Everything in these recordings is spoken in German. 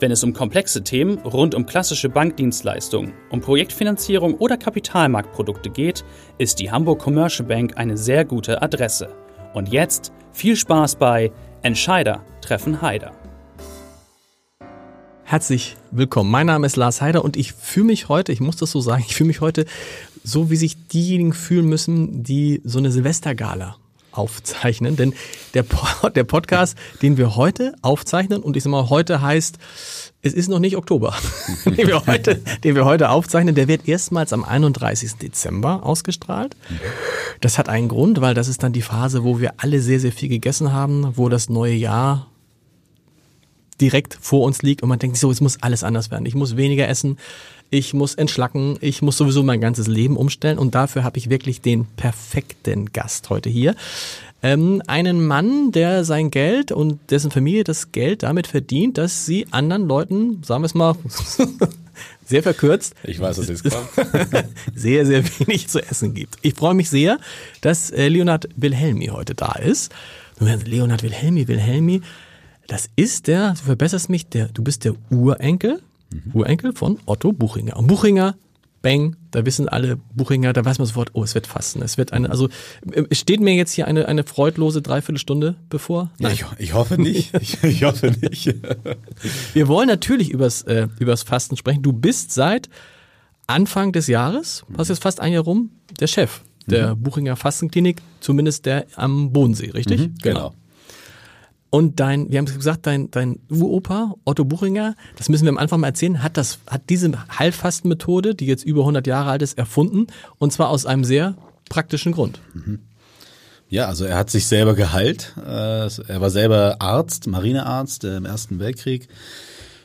Wenn es um komplexe Themen rund um klassische Bankdienstleistungen, um Projektfinanzierung oder Kapitalmarktprodukte geht, ist die Hamburg Commercial Bank eine sehr gute Adresse. Und jetzt viel Spaß bei Entscheider treffen Heider. Herzlich willkommen. Mein Name ist Lars Heider und ich fühle mich heute, ich muss das so sagen, ich fühle mich heute so, wie sich diejenigen fühlen müssen, die so eine Silvestergala aufzeichnen. Denn der, der Podcast, den wir heute aufzeichnen, und ich sag mal, heute heißt, es ist noch nicht Oktober, den, wir heute, den wir heute aufzeichnen, der wird erstmals am 31. Dezember ausgestrahlt. Das hat einen Grund, weil das ist dann die Phase, wo wir alle sehr, sehr viel gegessen haben, wo das neue Jahr direkt vor uns liegt und man denkt so, es muss alles anders werden. Ich muss weniger essen, ich muss entschlacken, ich muss sowieso mein ganzes Leben umstellen und dafür habe ich wirklich den perfekten Gast heute hier. Ähm, einen Mann, der sein Geld und dessen Familie das Geld damit verdient, dass sie anderen Leuten, sagen wir es mal, sehr verkürzt. Ich weiß, dass jetzt kommt. sehr, sehr wenig zu essen gibt. Ich freue mich sehr, dass äh, Leonhard Wilhelmi heute da ist. Leonhard Wilhelmi, Wilhelmi, das ist der, du verbesserst mich, der, du bist der Urenkel mhm. Urenkel von Otto Buchinger. Und Buchinger, bang, da wissen alle Buchinger, da weiß man sofort, oh, es wird fasten. Es wird eine, also äh, steht mir jetzt hier eine, eine freudlose Dreiviertelstunde bevor? Nein. Ich, ich hoffe nicht. Ich, ich, hoffe nicht. Wir wollen natürlich übers, äh, übers Fasten sprechen. Du bist seit Anfang des Jahres, hast jetzt fast ein Jahr rum, der Chef der mhm. Buchinger Fastenklinik, zumindest der am Bodensee, richtig? Mhm, genau. genau. Und dein, wir haben gesagt, dein, dein Uropa, Otto Buchinger, das müssen wir am Anfang mal erzählen, hat das, hat diese Heilfastenmethode, die jetzt über 100 Jahre alt ist, erfunden. Und zwar aus einem sehr praktischen Grund. Mhm. Ja, also er hat sich selber geheilt. Äh, er war selber Arzt, Marinearzt im Ersten Weltkrieg.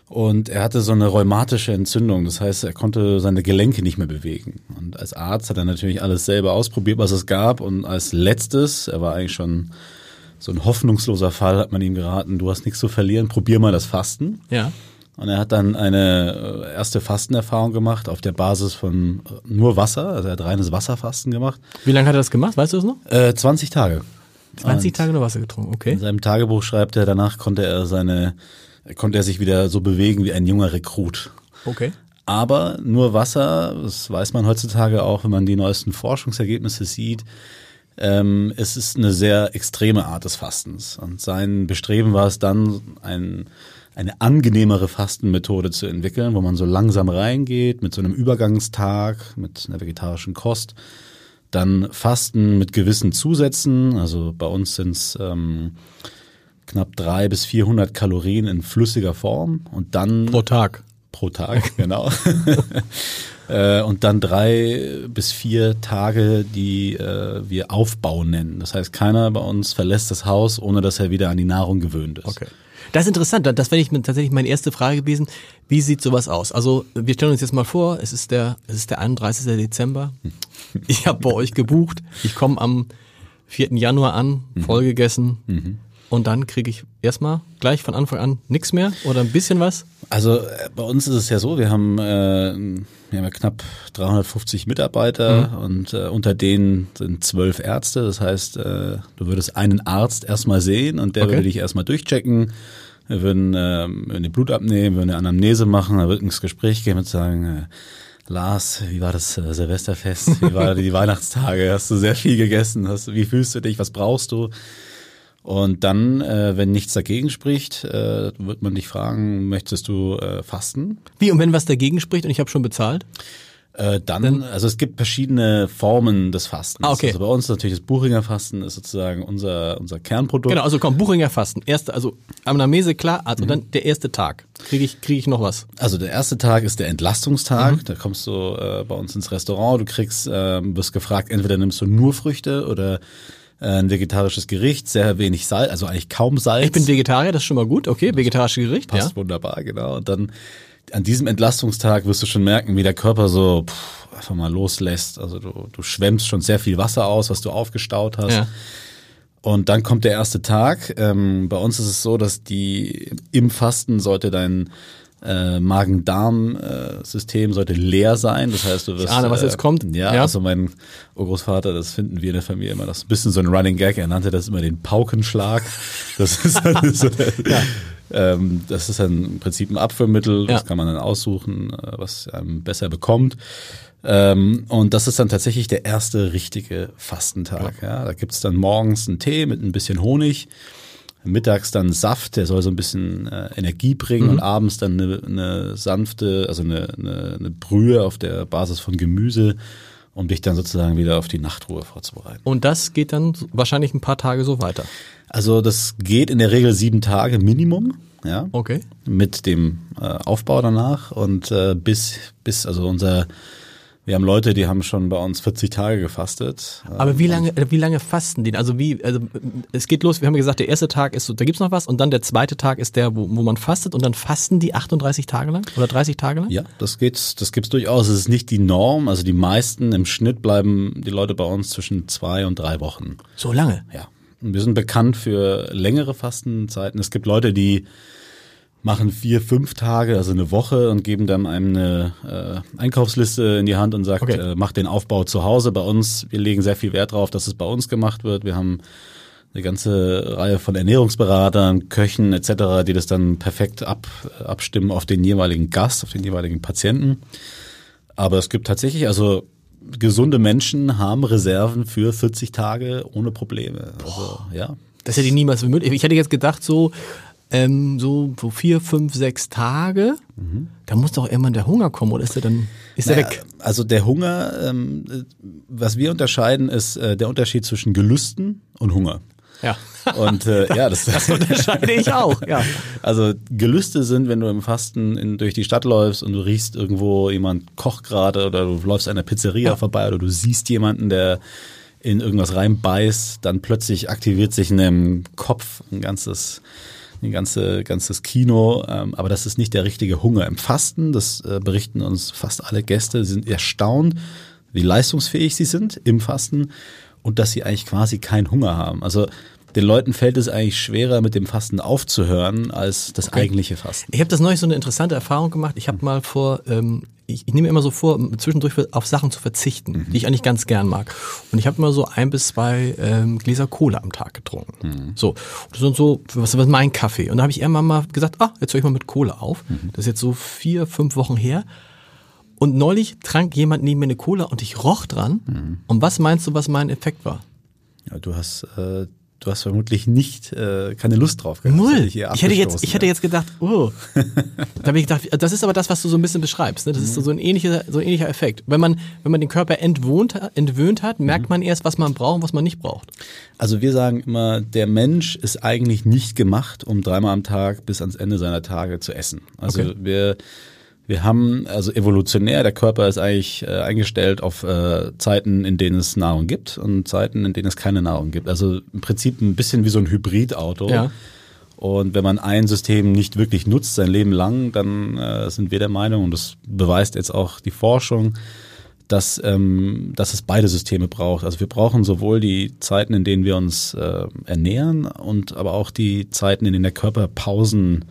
Und er hatte so eine rheumatische Entzündung. Das heißt, er konnte seine Gelenke nicht mehr bewegen. Und als Arzt hat er natürlich alles selber ausprobiert, was es gab. Und als letztes, er war eigentlich schon so ein hoffnungsloser Fall, hat man ihm geraten, du hast nichts zu verlieren, probier mal das Fasten. Ja. Und er hat dann eine äh, erste Fastenerfahrung gemacht auf der Basis von äh, nur Wasser, also er hat reines Wasserfasten gemacht. Wie lange hat er das gemacht, weißt du das noch? Äh, 20 Tage. 20 Und Tage nur Wasser getrunken, okay. In seinem Tagebuch schreibt er, danach konnte er seine, konnte er sich wieder so bewegen wie ein junger Rekrut. Okay. Aber nur Wasser, das weiß man heutzutage auch, wenn man die neuesten Forschungsergebnisse sieht, ähm, es ist eine sehr extreme Art des Fastens. Und sein Bestreben war es dann, ein, eine angenehmere Fastenmethode zu entwickeln, wo man so langsam reingeht, mit so einem Übergangstag, mit einer vegetarischen Kost. Dann Fasten mit gewissen Zusätzen. Also bei uns sind es ähm, knapp drei bis 400 Kalorien in flüssiger Form. Und dann pro Tag. Pro Tag, genau. Äh, und dann drei bis vier Tage, die äh, wir Aufbau nennen. Das heißt, keiner bei uns verlässt das Haus, ohne dass er wieder an die Nahrung gewöhnt ist. Okay. Das ist interessant. Das wäre ich tatsächlich meine erste Frage gewesen. Wie sieht sowas aus? Also wir stellen uns jetzt mal vor, es ist der, es ist der 31. Dezember. Ich habe bei euch gebucht. Ich komme am 4. Januar an, mhm. vollgegessen. Mhm. Und dann kriege ich erstmal gleich von Anfang an nichts mehr oder ein bisschen was? Also äh, bei uns ist es ja so, wir haben, äh, wir haben ja knapp 350 Mitarbeiter mhm. und äh, unter denen sind zwölf Ärzte. Das heißt, äh, du würdest einen Arzt erstmal sehen und der okay. würde dich erstmal durchchecken. Wir würden, äh, würden Blut abnehmen, würden eine Anamnese machen, dann wird ins Gespräch gehen und sagen, äh, Lars, wie war das äh, Silvesterfest? Wie waren die Weihnachtstage? Hast du sehr viel gegessen? Hast, wie fühlst du dich? Was brauchst du? Und dann, äh, wenn nichts dagegen spricht, äh, wird man dich fragen, möchtest du äh, fasten? Wie, und wenn was dagegen spricht und ich habe schon bezahlt? Äh, dann, dann, also es gibt verschiedene Formen des Fastens. Ah, okay. Also bei uns natürlich das Buchinger Fasten ist sozusagen unser, unser Kernprodukt. Genau, also komm, Buchinger Fasten. Erste, also Anamnese klar, also mhm. dann der erste Tag. Kriege ich, krieg ich noch was? Also der erste Tag ist der Entlastungstag. Mhm. Da kommst du äh, bei uns ins Restaurant, du kriegst, äh, wirst gefragt, entweder nimmst du nur Früchte oder ein vegetarisches Gericht, sehr wenig Salz, also eigentlich kaum Salz. Ich bin Vegetarier, das ist schon mal gut. Okay, vegetarisches Gericht, Passt ja. wunderbar, genau. Und dann an diesem Entlastungstag wirst du schon merken, wie der Körper so pff, einfach mal loslässt. Also du, du schwemmst schon sehr viel Wasser aus, was du aufgestaut hast. Ja. Und dann kommt der erste Tag. Ähm, bei uns ist es so, dass die im Fasten sollte dein äh, Magen-Darm-System sollte leer sein. Das heißt, du wirst. ahne, was jetzt kommt. Ja, Ja. also mein Urgroßvater, das finden wir in der Familie immer, das ist ein bisschen so ein Running Gag. Er nannte das immer den Paukenschlag. Das ist, dann so, ähm, das ist dann im Prinzip ein Abführmittel. Das Ja. kann man dann aussuchen, äh, was einem besser bekommt. Ähm, und das ist dann tatsächlich der erste richtige Fastentag. Ja. Da gibt's dann morgens einen Tee mit ein bisschen Honig, mittags dann Saft, der soll so ein bisschen äh, Energie bringen und abends dann eine, eine sanfte, also eine, eine, eine Brühe auf der Basis von Gemüse, um dich dann sozusagen wieder auf die Nachtruhe vorzubereiten. Und das geht dann wahrscheinlich ein paar Tage so weiter. Also das geht in der Regel sieben Tage Minimum. Ja, Okay. mit dem äh, Aufbau danach und äh, bis bis also unser wir haben Leute, die haben schon bei uns 40 Tage gefastet. Aber wie lange, äh, wie lange fasten die? Also wie, also es geht los, wir haben ja gesagt, der erste Tag ist so, da gibt's noch was und dann der zweite Tag ist der, wo, wo man fastet und dann fasten die 38 Tage lang oder 30 Tage lang? Ja, das geht, das gibt's durchaus. Es ist nicht die Norm. Also die meisten im Schnitt bleiben die Leute bei uns zwischen zwei und drei Wochen. So lange. Ja. Und wir sind bekannt für längere Fastenzeiten. Es gibt Leute, die machen vier, fünf Tage, also eine Woche und geben dann einem eine äh, Einkaufsliste in die Hand und sagt, Okay. äh, mach den Aufbau zu Hause. Bei uns, wir legen sehr viel Wert darauf, dass es bei uns gemacht wird. Wir haben eine ganze Reihe von Ernährungsberatern, Köchen etc., die das dann perfekt ab, abstimmen auf den jeweiligen Gast, auf den jeweiligen Patienten. Aber es gibt tatsächlich, also gesunde Menschen haben Reserven für 40 Tage ohne Probleme. Also, ja. Das hätte ich niemals möglich. Ich hätte jetzt gedacht, so, ähm, so, so vier, fünf, sechs Tage, da muss doch irgendwann der Hunger kommen, oder ist der dann, ist Naja, weg? Also der Hunger, ähm, äh, was wir unterscheiden, ist äh, der Unterschied zwischen Gelüsten und Hunger. Ja. Und äh, ja, das, Das unterscheide ich auch, ja. Also Gelüste sind, wenn du im Fasten in, durch die Stadt läufst und du riechst irgendwo, jemand kocht gerade oder du läufst an einer Pizzeria vorbei oder du siehst jemanden, der in irgendwas reinbeißt, dann plötzlich aktiviert sich in deinem Kopf ein ganzes ein ganze, ganzes Kino, ähm, aber das ist nicht der richtige Hunger. Im Fasten, das äh, berichten uns fast alle Gäste, sie sind erstaunt, wie leistungsfähig sie sind im Fasten und dass sie eigentlich quasi keinen Hunger haben. Also den Leuten fällt es eigentlich schwerer, mit dem Fasten aufzuhören, als das eigentliche Fasten. Ich habe das neulich so eine interessante Erfahrung gemacht. Ich habe mal vor, ähm, ich, ich nehme immer so vor, zwischendurch auf Sachen zu verzichten, die ich eigentlich ganz gern mag. Und ich habe immer so ein bis zwei ähm, Gläser Cola am Tag getrunken. So, das sind so, was was mein Kaffee. Und da habe ich irgendwann mal gesagt, ah, jetzt höre ich mal mit Cola auf. Das ist jetzt so vier, fünf Wochen her. Und neulich trank jemand neben mir eine Cola und ich roch dran. Und was meinst du, was mein Effekt war? Ja, du hast, äh, du hast vermutlich nicht äh, keine Lust drauf gehabt. Null. eher Ich hätte jetzt, ich hätte jetzt gedacht, oh. da habe ich gedacht, das ist aber das, was du so ein bisschen beschreibst. Ne? Das ist so ein ähnlicher, so ein ähnlicher Effekt. Wenn man, wenn man den Körper entwohnt, entwöhnt hat, merkt man erst, was man braucht und was man nicht braucht. Also wir sagen immer, der Mensch ist eigentlich nicht gemacht, um dreimal am Tag bis ans Ende seiner Tage zu essen. Also Okay. wir wir haben, also evolutionär, der Körper ist eigentlich äh, eingestellt auf äh, Zeiten, in denen es Nahrung gibt und Zeiten, in denen es keine Nahrung gibt. Also im Prinzip ein bisschen wie so ein Hybridauto. Ja. Und wenn man ein System nicht wirklich nutzt, sein Leben lang, dann äh, sind wir der Meinung, und das beweist jetzt auch die Forschung, dass, ähm, dass es beide Systeme braucht. Also wir brauchen sowohl die Zeiten, in denen wir uns äh, ernähren, und aber auch die Zeiten, in denen der Körper Pausen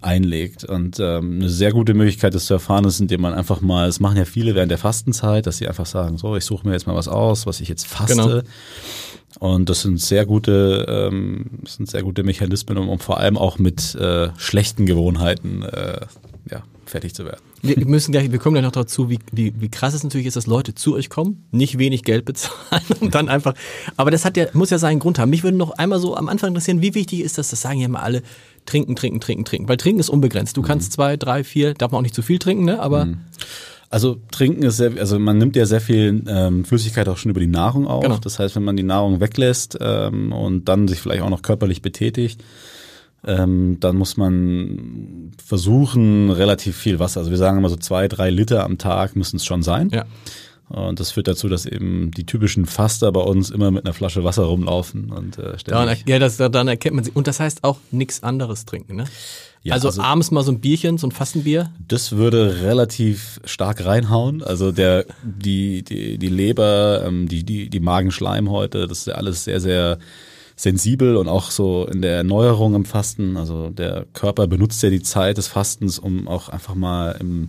einlegt. Und ähm, eine sehr gute Möglichkeit, das zu erfahren, ist, indem man einfach mal, das machen ja viele während der Fastenzeit, dass sie einfach sagen, so, ich suche mir jetzt mal was aus, was ich jetzt faste. Genau. Und das sind sehr gute, ähm, das sind sehr gute Mechanismen, um, um vor allem auch mit äh, schlechten Gewohnheiten äh, ja, fertig zu werden. Wir müssen gleich, wir kommen gleich noch dazu, wie, wie, wie krass es natürlich ist, dass Leute zu euch kommen, nicht wenig Geld bezahlen und dann einfach, aber das hat ja, muss ja seinen Grund haben. Mich würde noch einmal so am Anfang interessieren, wie wichtig ist das, das sagen ja immer alle, trinken, trinken, trinken, trinken, weil trinken ist unbegrenzt. Du kannst zwei, drei, vier, darf man auch nicht zu viel trinken, ne, aber Also trinken ist sehr, also man nimmt ja sehr viel ähm, Flüssigkeit auch schon über die Nahrung auf. Genau. Das heißt, wenn man die Nahrung weglässt ähm, und dann sich vielleicht auch noch körperlich betätigt, ähm, dann muss man versuchen, relativ viel Wasser. Also wir sagen immer so zwei, drei Liter am Tag müssen es schon sein. ja. Und das führt dazu, dass eben die typischen Faster bei uns immer mit einer Flasche Wasser rumlaufen und äh, Daran, ja, das, daran erkennt man sie. Und das heißt auch nichts anderes trinken, ne? Ja, also, also- abends mal so ein Bierchen, so ein Fastenbier. Das würde relativ stark reinhauen. Also der die die die Leber, ähm, die die die Magenschleimhäute, das ist ja alles sehr sehr sensibel und auch so in der Erneuerung im Fasten. Also der Körper benutzt ja die Zeit des Fastens, um auch einfach mal im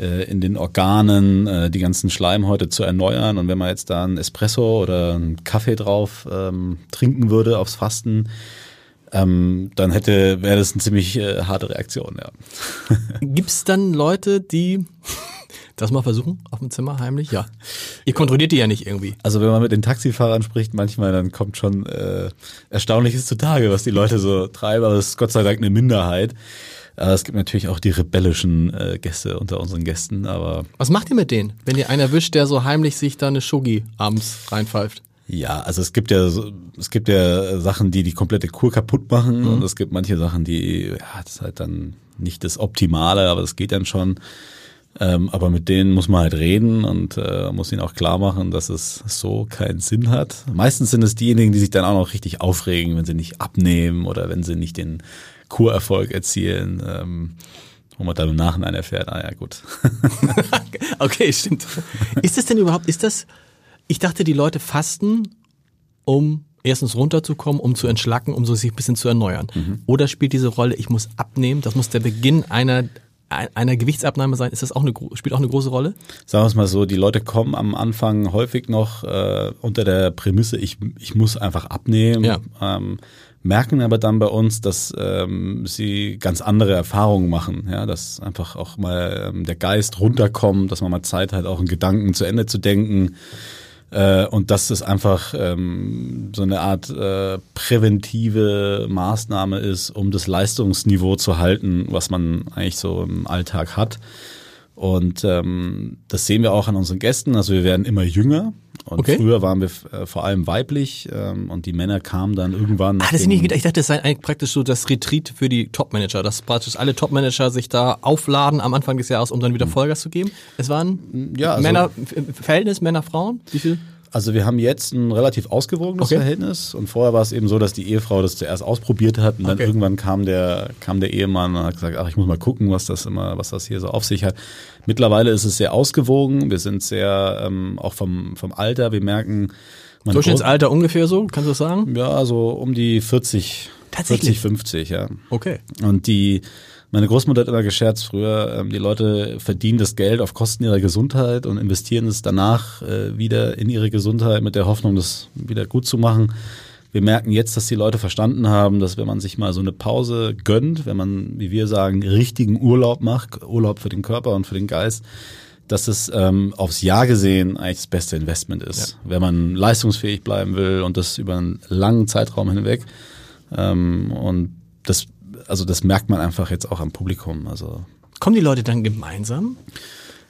äh, in den Organen äh, die ganzen Schleimhäute zu erneuern. Und wenn man jetzt da einen Espresso oder einen Kaffee drauf ähm, trinken würde aufs Fasten, ähm, dann hätte wäre das eine ziemlich äh, harte Reaktion. Ja. Gibt's dann Leute, die das mal versuchen auf dem Zimmer heimlich? Ja. Ihr kontrolliert die ja nicht irgendwie. Also wenn man mit den Taxifahrern spricht, manchmal dann kommt schon äh, Erstaunliches zutage, was die Leute so treiben. Aber das ist Gott sei Dank eine Minderheit. Aber es gibt natürlich auch die rebellischen äh, Gäste unter unseren Gästen. Aber Was macht ihr mit denen, wenn ihr einen erwischt, der so heimlich sich da eine Schogi abends reinpfeift? ja, also es gibt ja es gibt ja Sachen, die die komplette Kur kaputt machen und es gibt manche Sachen, die ja das ist halt dann nicht das Optimale, aber das geht dann schon. Ähm, aber mit denen muss man halt reden und äh, muss ihnen auch klar machen, dass es so keinen Sinn hat. Meistens sind es diejenigen, die sich dann auch noch richtig aufregen, wenn sie nicht abnehmen oder wenn sie nicht den Kurerfolg erzielen, ähm, wo man dann im Nachhinein erfährt, ah ja gut. Okay, stimmt. Ist das denn überhaupt, ist das, ich dachte, die Leute fasten, um erstens runterzukommen, um zu entschlacken, um so sich ein bisschen zu erneuern. Oder spielt diese Rolle, ich muss abnehmen, das muss der Beginn einer, einer Gewichtsabnahme sein, ist das auch eine, spielt auch eine große Rolle? Sagen wir es mal so, die Leute kommen am Anfang häufig noch äh, unter der Prämisse, ich, ich muss einfach abnehmen, Ja. ähm, merken aber dann bei uns, dass ähm, sie ganz andere Erfahrungen machen, ja, dass einfach auch mal ähm, der Geist runterkommt, dass man mal Zeit hat, auch einen Gedanken zu Ende zu denken. Äh, und dass es einfach ähm, so eine Art äh, präventive Maßnahme ist, um das Leistungsniveau zu halten, was man eigentlich so im Alltag hat. Und ähm, das sehen wir auch an unseren Gästen. Also wir werden immer jünger. Und Okay. früher waren wir äh, vor allem weiblich ähm, und die Männer kamen dann irgendwann. Ah, das nicht gedacht. Ich dachte, das sei eigentlich praktisch so das Retreat für die Top-Manager, dass praktisch alle Top-Manager sich da aufladen am Anfang des Jahres, um dann wieder Vollgas zu geben. Es waren Ja, also- Männer, Verhältnis Männer-Frauen? Wie viel? Also wir haben jetzt ein relativ ausgewogenes Okay. Verhältnis und vorher war es eben so, dass die Ehefrau das zuerst ausprobiert hat und dann Okay. irgendwann kam der kam der Ehemann und hat gesagt, ach ich muss mal gucken, was das immer, was das hier so auf sich hat. Mittlerweile ist es sehr ausgewogen. Wir sind sehr ähm, auch vom vom Alter. Wir merken Durchschnittsalter ungefähr so, kannst du das sagen? Ja, so um die 40, Tatsächlich? 40, 50, ja. Okay. Und die, meine Großmutter hat immer gescherzt früher, ähm, die Leute verdienen das Geld auf Kosten ihrer Gesundheit und investieren es danach äh, wieder in ihre Gesundheit mit der Hoffnung, das wieder gut zu machen. Wir merken jetzt, dass die Leute verstanden haben, dass wenn man sich mal so eine Pause gönnt, wenn man, wie wir sagen, richtigen Urlaub macht, Urlaub für den Körper und für den Geist, dass es ähm, aufs Jahr gesehen eigentlich das beste Investment ist. Wenn man leistungsfähig bleiben will und das über einen langen Zeitraum hinweg. Ähm, und das, also das merkt man einfach jetzt auch am Publikum. Also Kommen die Leute dann gemeinsam?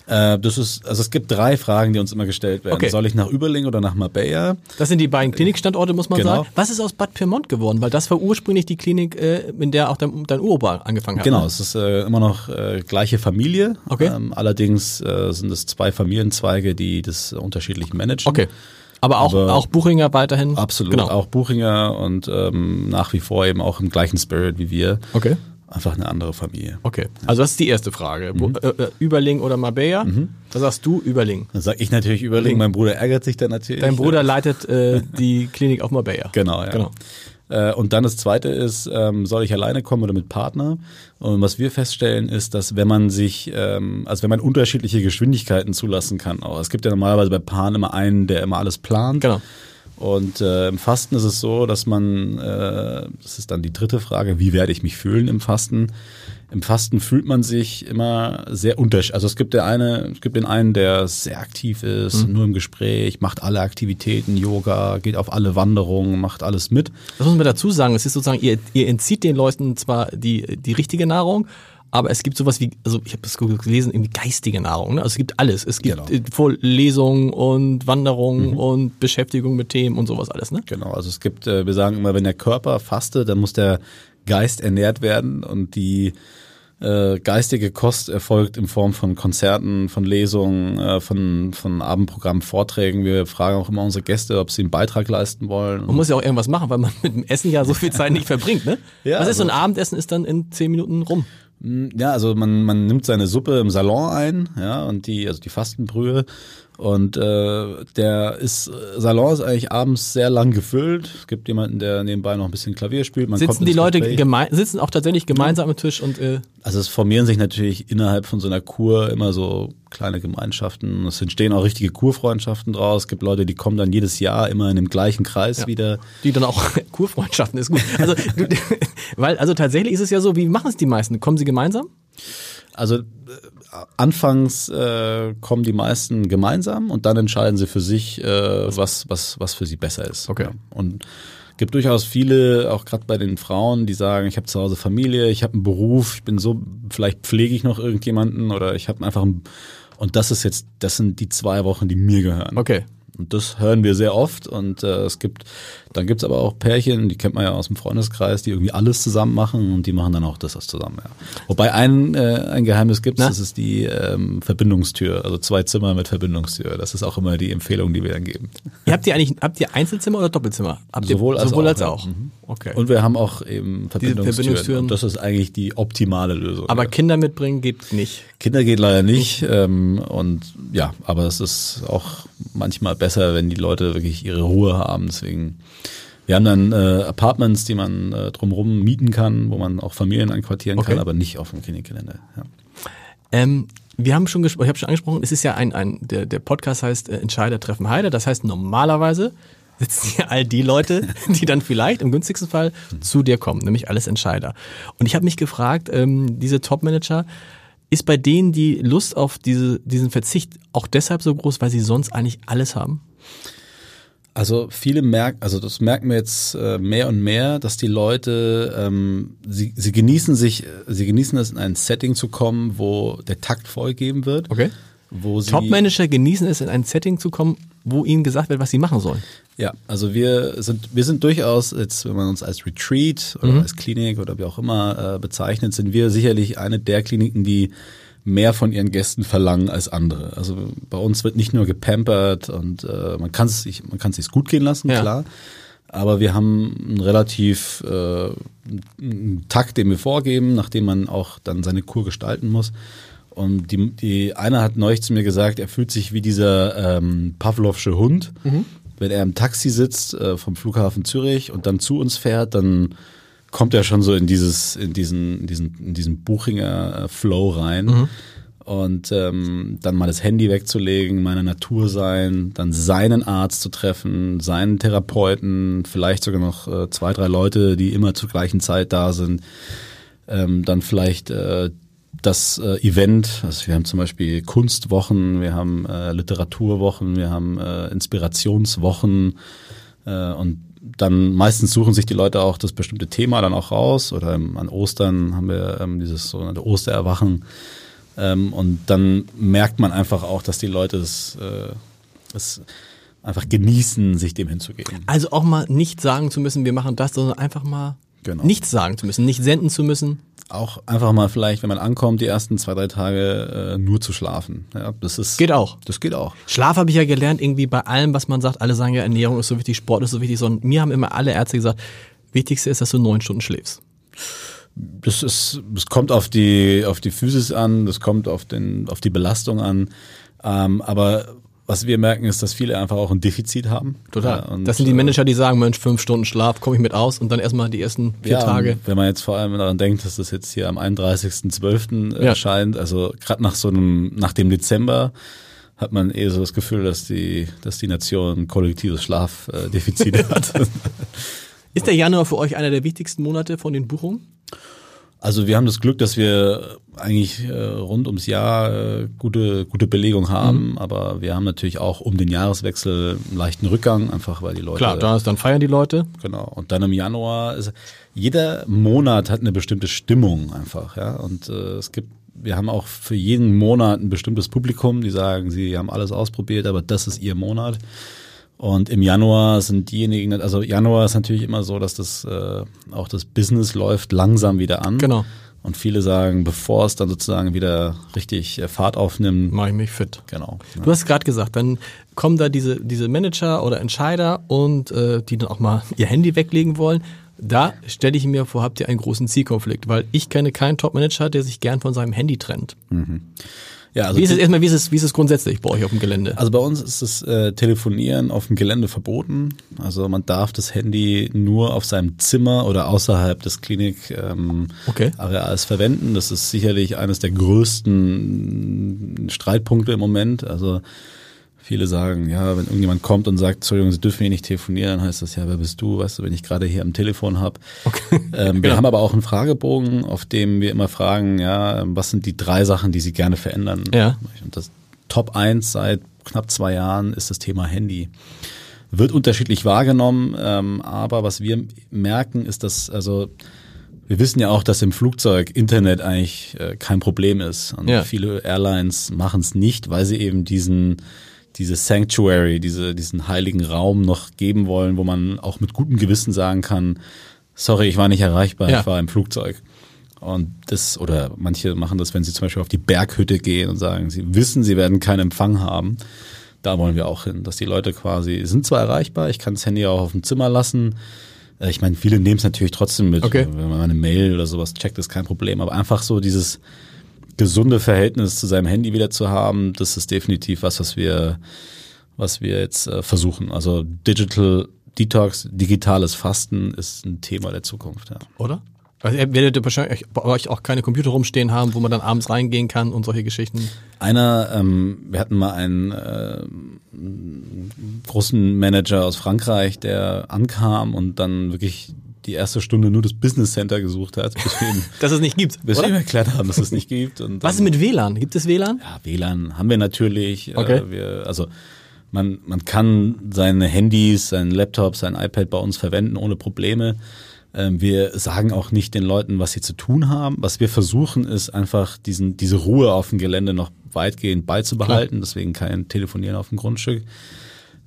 äh, das ist, also es gibt drei Fragen, die uns immer gestellt werden. Okay. Soll ich nach Überling oder nach Marbella? Das sind die beiden Klinikstandorte, muss man Genau. sagen. Was ist aus Bad Pyrmont geworden? Weil das war ursprünglich die Klinik, äh, in der auch dein, dein Uropa angefangen hat. Genau, ne? es ist äh, immer noch äh, gleiche Familie. Okay. Ähm, allerdings äh, sind es zwei Familienzweige, die das unterschiedlich managen. Okay. Aber auch, Aber- auch Buchinger weiterhin. Absolut, Genau. auch Buchinger und ähm, nach wie vor eben auch im gleichen Spirit wie wir. Okay. Einfach eine andere Familie. Okay. Also das ist die erste Frage. Mhm. Äh, äh, Überling oder Marbella? Da sagst du Überling. Dann sage ich natürlich Überling, mein Bruder ärgert sich dann natürlich. Dein Bruder leitet äh, die Klinik auf Marbella. Genau, ja. Genau. Äh, Und dann das zweite ist, ähm, soll ich alleine kommen oder mit Partner? Und was wir feststellen ist, dass wenn man sich, ähm, also wenn man unterschiedliche Geschwindigkeiten zulassen kann, auch. Es gibt ja normalerweise bei Paaren immer einen, der immer alles plant. Genau. Und äh, im Fasten ist es so, dass man, äh, das ist dann die dritte Frage, wie werde ich mich fühlen im Fasten? Im Fasten fühlt man sich immer sehr unterschiedlich. Also es gibt der eine, es gibt den einen, der sehr aktiv ist, nur im Gespräch, macht alle Aktivitäten, Yoga, geht auf alle Wanderungen, macht alles mit. Das muss man dazu sagen. Es ist sozusagen, ihr, ihr entzieht den Leuten zwar die, die richtige Nahrung, aber es gibt sowas wie, also ich habe das gelesen, irgendwie geistige Nahrung. Ne? Also es gibt alles. Es gibt Genau. äh, Vorlesungen und Wanderungen und Beschäftigung mit Themen und sowas alles. Ne? Genau, also es gibt, äh, wir sagen immer, wenn der Körper fastet, dann muss der Geist ernährt werden und die Äh, geistige Kost erfolgt in Form von Konzerten, von Lesungen, äh, von, von Abendprogrammen, Vorträgen. Wir fragen auch immer unsere Gäste, ob sie einen Beitrag leisten wollen. Man muss ja auch irgendwas machen, weil man mit dem Essen ja so viel Zeit nicht verbringt, ne? Ja, Was ist so ein also- Abendessen ist dann in zehn Minuten rum. Ja, also man, man nimmt seine Suppe im Salon ein, ja, und die, also die Fastenbrühe. Und äh, der ist, Salon ist eigentlich abends sehr lang gefüllt. Es gibt jemanden, der nebenbei noch ein bisschen Klavier spielt. Man Sitzen die Leute gemein, sitzen auch tatsächlich gemeinsam am Tisch und äh, Also es formieren sich natürlich innerhalb von so einer Kur immer so kleine Gemeinschaften. Es entstehen auch richtige Kurfreundschaften draus. Es gibt Leute, die kommen dann jedes Jahr immer in dem gleichen Kreis Ja. wieder. die dann auch Kurfreundschaften ist gut. Also du, weil also tatsächlich ist es ja so, wie machen es die meisten? Kommen sie gemeinsam? Also äh, anfangs äh, kommen die meisten gemeinsam und dann entscheiden sie für sich, äh, was, was, was für sie besser ist. Okay. Ja. Und gibt durchaus viele, auch gerade bei den Frauen, die sagen, ich habe zu Hause Familie, ich habe einen Beruf, ich bin so, vielleicht pflege ich noch irgendjemanden oder ich habe einfach ein, und das ist jetzt, das sind die zwei Wochen, die mir gehören. Okay. Und das hören wir sehr oft. Und äh, es gibt, dann gibt's aber auch Pärchen, die kennt man ja aus dem Freundeskreis, die irgendwie alles zusammen machen und die machen dann auch das zusammen. Ja. Wobei ein, äh, ein Geheimnis gibt, Na? das ist die ähm, Verbindungstür, also zwei Zimmer mit Verbindungstür. Das ist auch immer die Empfehlung, die wir dann geben. Ihr habt ihr eigentlich, habt ihr Einzelzimmer oder Doppelzimmer? Habt ihr, Sowohl als sowohl auch, als ja. auch. Mhm. Okay. Und wir haben auch eben Verbindungstüren. Verbindungstüren. Und das ist eigentlich die optimale Lösung. Aber ja. Kinder mitbringen geht nicht. Kinder geht leider nicht. Ähm, und ja, aber es ist auch manchmal besser, wenn die Leute wirklich ihre Ruhe haben. Deswegen, wir haben dann äh, Apartments, die man äh, drumherum mieten kann, wo man auch Familien einquartieren Okay. kann, aber nicht auf dem Klinikgelände. Ja. Ähm, wir haben schon gesprochen, ich habe schon angesprochen, es ist ja ein, ein der, der Podcast heißt äh, Entscheider treffen Heide. Das heißt, normalerweise sitzen hier all die Leute, die dann vielleicht im günstigsten Fall zu dir kommen, nämlich alles Entscheider. Und ich habe mich gefragt, ähm, diese Top-Manager, ist bei denen die Lust auf diese, diesen Verzicht auch deshalb so groß, weil sie sonst eigentlich alles haben? Also viele merken, also das merken wir jetzt äh, mehr und mehr, dass die Leute, ähm, sie, sie genießen sich, sie genießen es in ein Setting zu kommen, wo der Takt vorgegeben wird. Okay. Wo sie, Top-Manager genießen es, in ein Setting zu kommen, wo ihnen gesagt wird, was sie machen sollen. Ja, also wir sind, wir sind durchaus, jetzt, wenn man uns als Retreat oder als Klinik oder wie auch immer äh, bezeichnet, sind wir sicherlich eine der Kliniken, die mehr von ihren Gästen verlangen als andere. Also bei uns wird nicht nur gepampert und äh, man kann es sich, man kann es sich gut gehen lassen, Ja. klar. Aber wir haben einen relativ äh, einen Takt, den wir vorgeben, nachdem man auch dann seine Kur gestalten muss. Und die, die einer hat neulich zu mir gesagt, er fühlt sich wie dieser ähm, Pavlovsche Hund. Wenn er im Taxi sitzt äh, vom Flughafen Zürich und dann zu uns fährt, dann kommt er schon so in dieses, in diesen, in diesen, in diesen Buchinger äh, Flow rein. Und ähm, dann mal das Handy wegzulegen, mal in der Natur sein, dann seinen Arzt zu treffen, seinen Therapeuten, vielleicht sogar noch äh, zwei, drei Leute, die immer zur gleichen Zeit da sind. Ähm, dann vielleicht äh, das äh, Event, also wir haben zum Beispiel Kunstwochen, wir haben äh, Literaturwochen, wir haben äh, Inspirationswochen äh, und dann meistens suchen sich die Leute auch das bestimmte Thema dann auch raus oder ähm, an Ostern haben wir ähm, dieses sogenannte Ostererwachen ähm, und dann merkt man einfach auch, dass die Leute es, äh, es einfach genießen, sich dem hinzugeben. Also auch mal nicht sagen zu müssen, wir machen das, sondern einfach mal Genau. nichts sagen zu müssen, nicht senden zu müssen. Auch einfach mal vielleicht, wenn man ankommt, die ersten zwei, drei Tage äh, nur zu schlafen. Ja, das ist Geht auch. Das geht auch. Schlaf habe ich ja gelernt, irgendwie bei allem, was man sagt, alle sagen ja, Ernährung ist so wichtig, Sport ist so wichtig, sondern mir haben immer alle Ärzte gesagt, wichtigste ist, dass du neun Stunden schläfst. Das ist, es kommt auf die auf die Physis an, das kommt auf den auf die Belastung an. Ähm, aber was wir merken, ist, dass viele einfach auch ein Defizit haben. Total. Ja, das sind die äh, Manager, die sagen, Mensch, fünf Stunden Schlaf, komme ich mit aus und dann erstmal die ersten vier ja, Tage. Wenn man jetzt vor allem daran denkt, dass das jetzt hier am 31.12. Ja. erscheint, also gerade nach so einem, nach dem Dezember, hat man eher so das Gefühl, dass die, dass die Nation kollektives Schlafdefizit hat. Ist der Januar für euch einer der wichtigsten Monate von den Buchungen? Also wir haben das Glück, dass wir eigentlich äh, rund ums Jahr äh, gute, gute Belegung Mhm. haben, aber wir haben natürlich auch um den Jahreswechsel einen leichten Rückgang, einfach weil die Leute Klar, da ist, dann feiern die Leute. Genau. Und dann im Januar ist jeder Monat hat eine bestimmte Stimmung einfach, ja. Und äh, es gibt, wir haben auch für jeden Monat ein bestimmtes Publikum, die sagen, sie haben alles ausprobiert, aber das ist ihr Monat. Und im Januar sind diejenigen, also Januar ist natürlich immer so, dass das äh, auch das Business läuft langsam wieder an. Genau. Und viele sagen, bevor es dann sozusagen wieder richtig äh, Fahrt aufnimmt, Mache ich mich fit. genau. Du hast gerade gesagt, dann kommen da diese, diese Manager oder Entscheider und äh, die dann auch mal ihr Handy weglegen wollen. Da stelle ich mir vor, habt ihr einen großen Zielkonflikt, weil ich kenne keinen Top-Manager, der sich gern von seinem Handy trennt. Ja, also Wie ist es erstmal, wie ist es, wie ist es grundsätzlich bei euch auf dem Gelände? Also bei uns ist das äh, Telefonieren auf dem Gelände verboten. Also man darf das Handy nur auf seinem Zimmer oder außerhalb des Klinikareals ähm, Okay. Areals verwenden. Das ist sicherlich eines der größten Streitpunkte im Moment. Also viele sagen, ja, wenn irgendjemand kommt und sagt, Entschuldigung, Sie dürfen hier nicht telefonieren, dann heißt das ja, wer bist du? Weißt du, wenn ich gerade hier am Telefon habe. Okay. Ähm, wir Genau. haben aber auch einen Fragebogen, auf dem wir immer fragen, ja, was sind die drei Sachen, die Sie gerne verändern? Ja. Und das Top 1 seit knapp zwei Jahren ist das Thema Handy. Wird unterschiedlich wahrgenommen, ähm, aber was wir merken, ist, dass, also wir wissen ja auch, dass im Flugzeug Internet eigentlich äh, kein Problem ist. Und Ja. viele Airlines machen es nicht, weil sie eben diesen diese Sanctuary, diese, diesen heiligen Raum noch geben wollen, wo man auch mit gutem Gewissen sagen kann, sorry, ich war nicht erreichbar, Ja. ich war im Flugzeug. Und das, oder manche machen das, wenn sie zum Beispiel auf die Berghütte gehen und sagen, sie wissen, sie werden keinen Empfang haben. Da wollen wir auch hin, dass die Leute quasi sind zwar erreichbar, ich kann das Handy auch auf dem Zimmer lassen. Äh, Ich meine, viele nehmen es natürlich trotzdem mit. Okay. Wenn man eine Mail oder sowas checkt, ist kein Problem. Aber einfach so dieses gesunde Verhältnis zu seinem Handy wieder zu haben, das ist definitiv was, was wir, was wir jetzt äh, versuchen. Also Digital Detox, digitales Fasten ist ein Thema der Zukunft. Ja. Oder? Also ihr werdet ihr wahrscheinlich bei euch auch keine Computer rumstehen haben, wo man dann abends reingehen kann und solche Geschichten. Einer, ähm, wir hatten mal einen äh, großen Manager aus Frankreich, der ankam und dann wirklich die erste Stunde nur das Business Center gesucht hat, bis wir ihm, Dass es nicht gibt. bis wir ihm Oder? erklärt haben, dass es nicht gibt. Und Was ist mit WLAN? Gibt es WLAN? Ja, WLAN haben wir natürlich. Okay. Äh, wir, also man, man kann seine Handys, sein Laptop, sein iPad bei uns verwenden ohne Probleme. Ähm, wir sagen auch nicht den Leuten, was sie zu tun haben. Was wir versuchen, ist einfach diesen, diese Ruhe auf dem Gelände noch weitgehend beizubehalten. Deswegen kein Telefonieren auf dem Grundstück.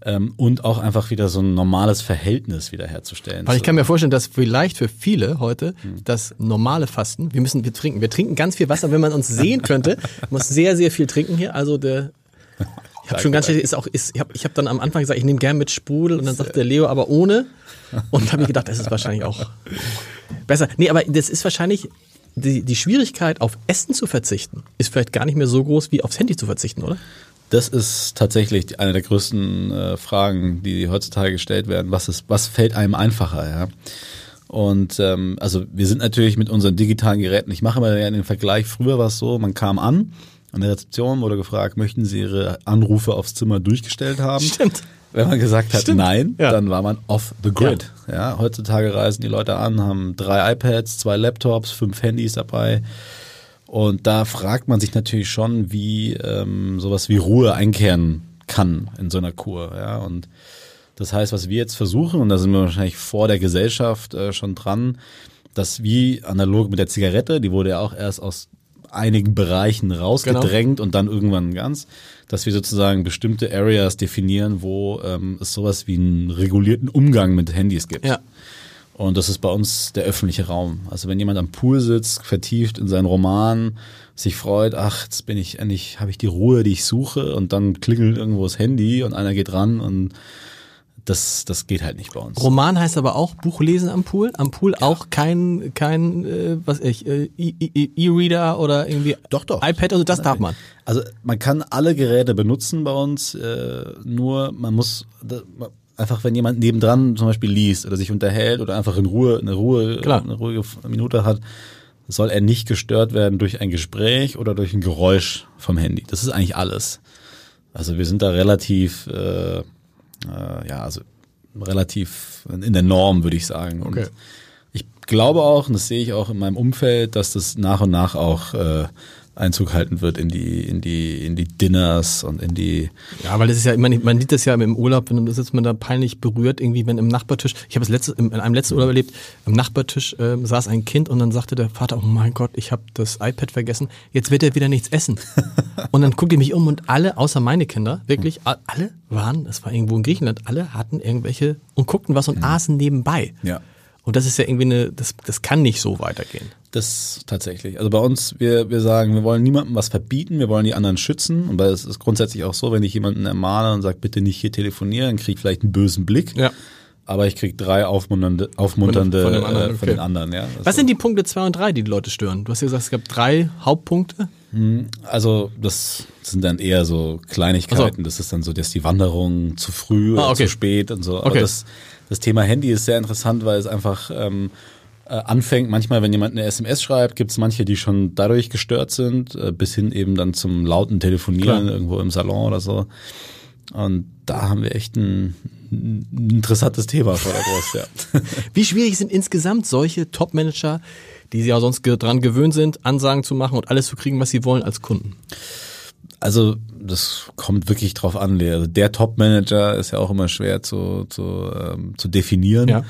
Ähm, und auch einfach wieder so ein normales Verhältnis wiederherzustellen. Weil ich kann mir vorstellen, dass vielleicht für viele heute das normale Fasten, wir müssen, wir trinken, wir trinken ganz viel Wasser, wenn man uns sehen könnte, muss sehr, sehr viel trinken hier. Also der, ich habe schon ganz schnell, ist auch, ist, ich habe ich hab dann am Anfang gesagt, ich nehme gern mit Sprudel und dann sagt der Leo, aber ohne. Und habe mir gedacht, das ist wahrscheinlich auch besser. Nee, aber das ist wahrscheinlich, die, die Schwierigkeit auf Essen zu verzichten, ist vielleicht gar nicht mehr so groß, wie aufs Handy zu verzichten, oder? Das ist tatsächlich eine der größten äh, Fragen, die heutzutage gestellt werden. Was ist, was fällt einem einfacher, ja? Und ähm, also wir sind natürlich mit unseren digitalen Geräten, ich mache mal den Vergleich, früher war es so, man kam an, an der Rezeption wurde gefragt, möchten Sie Ihre Anrufe aufs Zimmer durchgestellt haben? Stimmt. Wenn man gesagt hat Stimmt. nein, Ja. dann war man off the grid. Ja. heutzutage reisen die Leute an, haben drei iPads, zwei Laptops, fünf Handys dabei. Und da fragt man sich natürlich schon, wie ähm, sowas wie Ruhe einkehren kann in so einer Kur. Ja. Und das heißt, was wir jetzt versuchen, und da sind wir wahrscheinlich vor der Gesellschaft äh, schon dran, dass wie analog mit der Zigarette, die wurde ja auch erst aus einigen Bereichen rausgedrängt und dann irgendwann ganz, dass wir sozusagen bestimmte Areas definieren, wo ähm, es sowas wie einen regulierten Umgang mit Handys gibt. Ja. Und das ist bei uns der öffentliche Raum. Also wenn jemand am Pool sitzt, vertieft in seinen Roman, sich freut, ach, jetzt bin ich endlich, habe ich die Ruhe, die ich suche, und dann klingelt irgendwo das Handy und einer geht ran und das, das geht halt nicht bei uns. Roman heißt aber auch Buch lesen am Pool. Am Pool auch kein, kein äh, was ich, äh, E- E- E-Reader oder irgendwie Doch, doch. iPad, also das darf man. Also man kann alle Geräte benutzen bei uns, äh, nur man muss einfach, wenn jemand nebendran zum Beispiel liest oder sich unterhält oder einfach in Ruhe eine Ruhe Klar. eine ruhige Minute hat, soll er nicht gestört werden durch ein Gespräch oder durch ein Geräusch vom Handy. Das ist eigentlich alles. Also wir sind da relativ, äh, äh, ja, also relativ in der Norm, würde ich sagen. Okay. Und ich glaube auch, und das sehe ich auch in meinem Umfeld, dass das nach und nach auch äh, Einzug halten wird in die, in die, in die Dinners und in die Ja, weil das ist ja nicht- man sieht das ja im Urlaub, wenn da sitzt man da peinlich berührt, irgendwie, wenn im Nachbartisch, ich habe es letzte, in einem letzten Urlaub erlebt, im Nachbartisch ähm, saß ein Kind und dann sagte der Vater, oh mein Gott, ich habe das iPad vergessen, jetzt wird er wieder nichts essen. und dann guckte ich mich um und alle, außer meine Kinder, wirklich, alle waren, das war irgendwo in Griechenland, alle hatten irgendwelche und guckten was und aßen nebenbei. Ja. Und das ist ja irgendwie eine, das, das kann nicht so weitergehen. Das tatsächlich. Also bei uns, wir, wir sagen, wir wollen niemandem was verbieten, wir wollen die anderen schützen. Und es ist grundsätzlich auch so, wenn ich jemanden ermahne und sage, bitte nicht hier telefonieren, dann kriege ich vielleicht einen bösen Blick. Ja. Aber ich kriege drei aufmunternde, aufmunternde Von von, dem anderen, äh, von okay. den anderen. Ja. Was sind die Punkte zwei und drei, die die Leute stören? Du hast ja gesagt, es gab drei Hauptpunkte. Also das sind dann eher so Kleinigkeiten. Ach Das ist dann so, dass die Wanderung zu früh oder Ah, okay. zu spät und so. Aber Okay. das, das Thema Handy ist sehr interessant, weil es einfach ähm, äh, anfängt. Manchmal, wenn jemand eine SMS schreibt, gibt es manche, die schon dadurch gestört sind, äh, bis hin eben dann zum lauten Telefonieren Klar. irgendwo im Salon oder so. Und da haben wir echt ein, ein interessantes Thema vor der Brust. Ja. Wie schwierig sind insgesamt solche Top-Manager, die sie ja sonst dran gewöhnt sind, Ansagen zu machen und alles zu kriegen, was sie wollen als Kunden? Also das kommt wirklich drauf an. Der, der Top-Manager ist ja auch immer schwer zu, zu, ähm, zu definieren. Ja.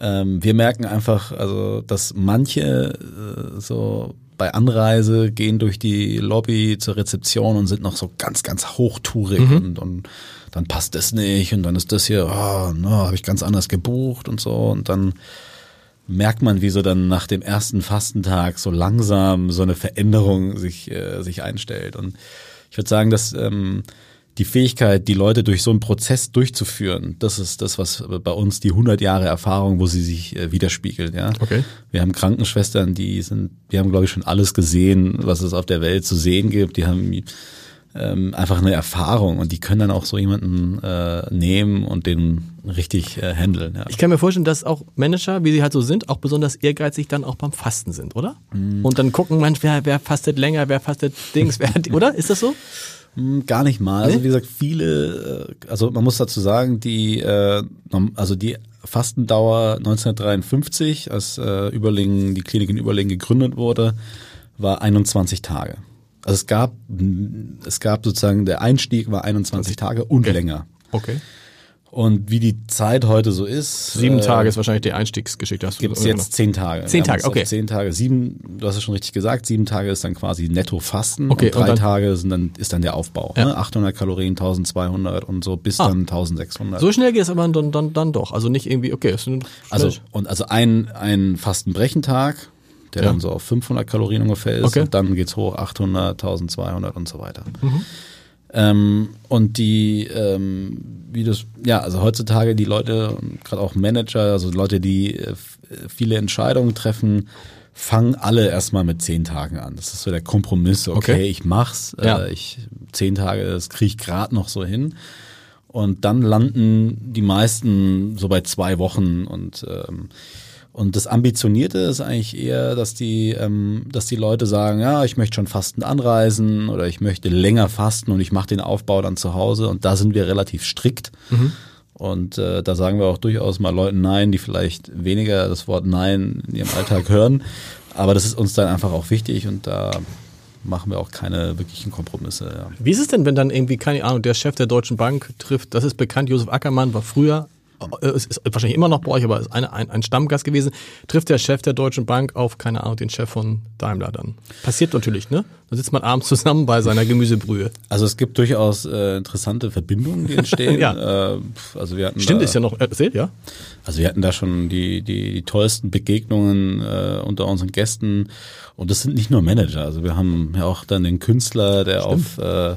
Ähm, wir merken einfach, also dass manche äh, so bei Anreise gehen durch die Lobby zur Rezeption und sind noch so ganz, ganz hochtourig und, und dann passt das nicht und dann ist das hier, oh, no, habe ich ganz anders gebucht und so und dann merkt man, wie so dann nach dem ersten Fastentag so langsam so eine Veränderung sich, äh, sich einstellt. Und ich würde sagen, dass ähm, die Fähigkeit, die Leute durch so einen Prozess durchzuführen, das ist das, was bei uns die 100 Jahre Erfahrung, wo sie sich äh, widerspiegelt. Ja? Okay. Wir haben Krankenschwestern, die sind, die haben, glaube ich, schon alles gesehen, was es auf der Welt zu sehen gibt. Die haben ähm, einfach eine Erfahrung und die können dann auch so jemanden äh, nehmen und den richtig äh, handeln. Ja. Ich kann mir vorstellen, dass auch Manager, wie sie halt so sind, auch besonders ehrgeizig dann auch beim Fasten sind, oder? Und dann gucken, Mensch, wer, wer fastet länger, wer fastet Dings, wer oder? Ist das so? Hm, Gar nicht mal. Also wie gesagt, viele, äh, also man muss dazu sagen, die, äh, also die Fastendauer 1953, als äh, Überlingen, die Klinik in Überlingen gegründet wurde, war 21 Tage. Also es gab, es gab sozusagen, der Einstieg war 21 Tage und Okay. länger. Okay. Und wie die Zeit heute so ist. Sieben äh, Tage ist wahrscheinlich die Einstiegsgeschichte. Hast du Gibt es genau. jetzt zehn Tage. Zehn Tage, auf okay. Zehn Tage, sieben, du hast es schon richtig gesagt, sieben Tage ist dann quasi netto Fasten Okay, und drei und dann- Tage sind dann, ist dann der Aufbau. Ja. Ne? 800 Kalorien, 1200 und so bis Ah. dann 1600. So schnell geht es aber dann, dann, dann doch. Also nicht irgendwie, okay, ist ein also, und also ein, ein Fastenbrechentag, der Ja. dann so auf 500 Kalorien ungefähr ist Okay. und dann geht's hoch 800, 1200 und so weiter. Mhm. Ähm, und die, ähm, wie das, ja, also heutzutage die Leute, gerade auch Manager, also Leute, die äh, viele Entscheidungen treffen, fangen alle erstmal mit zehn Tagen an. Das ist so der Kompromiss. Okay, Okay. ich mach's. Ja. Äh, ich zehn Tage, das kriege ich gerade noch so hin. Und dann landen die meisten so bei zwei Wochen und ähm, und das Ambitionierte ist eigentlich eher, dass die, ähm, dass die Leute sagen, ja, ich möchte schon fasten anreisen oder ich möchte länger fasten und ich mache den Aufbau dann zu Hause. Und da sind wir relativ strikt. Und äh, da sagen wir auch durchaus mal Leuten Nein, die vielleicht weniger das Wort Nein in ihrem Alltag hören. Aber das ist uns dann einfach auch wichtig und da machen wir auch keine wirklichen Kompromisse. Ja. Wie ist es denn, wenn dann irgendwie, keine Ahnung, der Chef der Deutschen Bank trifft, das ist bekannt, Josef Ackermann war früher, ist wahrscheinlich immer noch bei euch, aber ist eine, ein, ein Stammgast gewesen, trifft der Chef der Deutschen Bank auf, keine Ahnung, den Chef von Daimler dann. Passiert natürlich, ne? Da sitzt man abends zusammen bei seiner Gemüsebrühe. Also es gibt durchaus äh, interessante Verbindungen, die entstehen. Ja. äh, also wir hatten Stimmt, da, ist ja noch erzählt, ja? Also wir hatten da schon die, die, die tollsten Begegnungen äh, unter unseren Gästen. Und das sind nicht nur Manager. Also wir haben ja auch dann den Künstler, der auf, äh,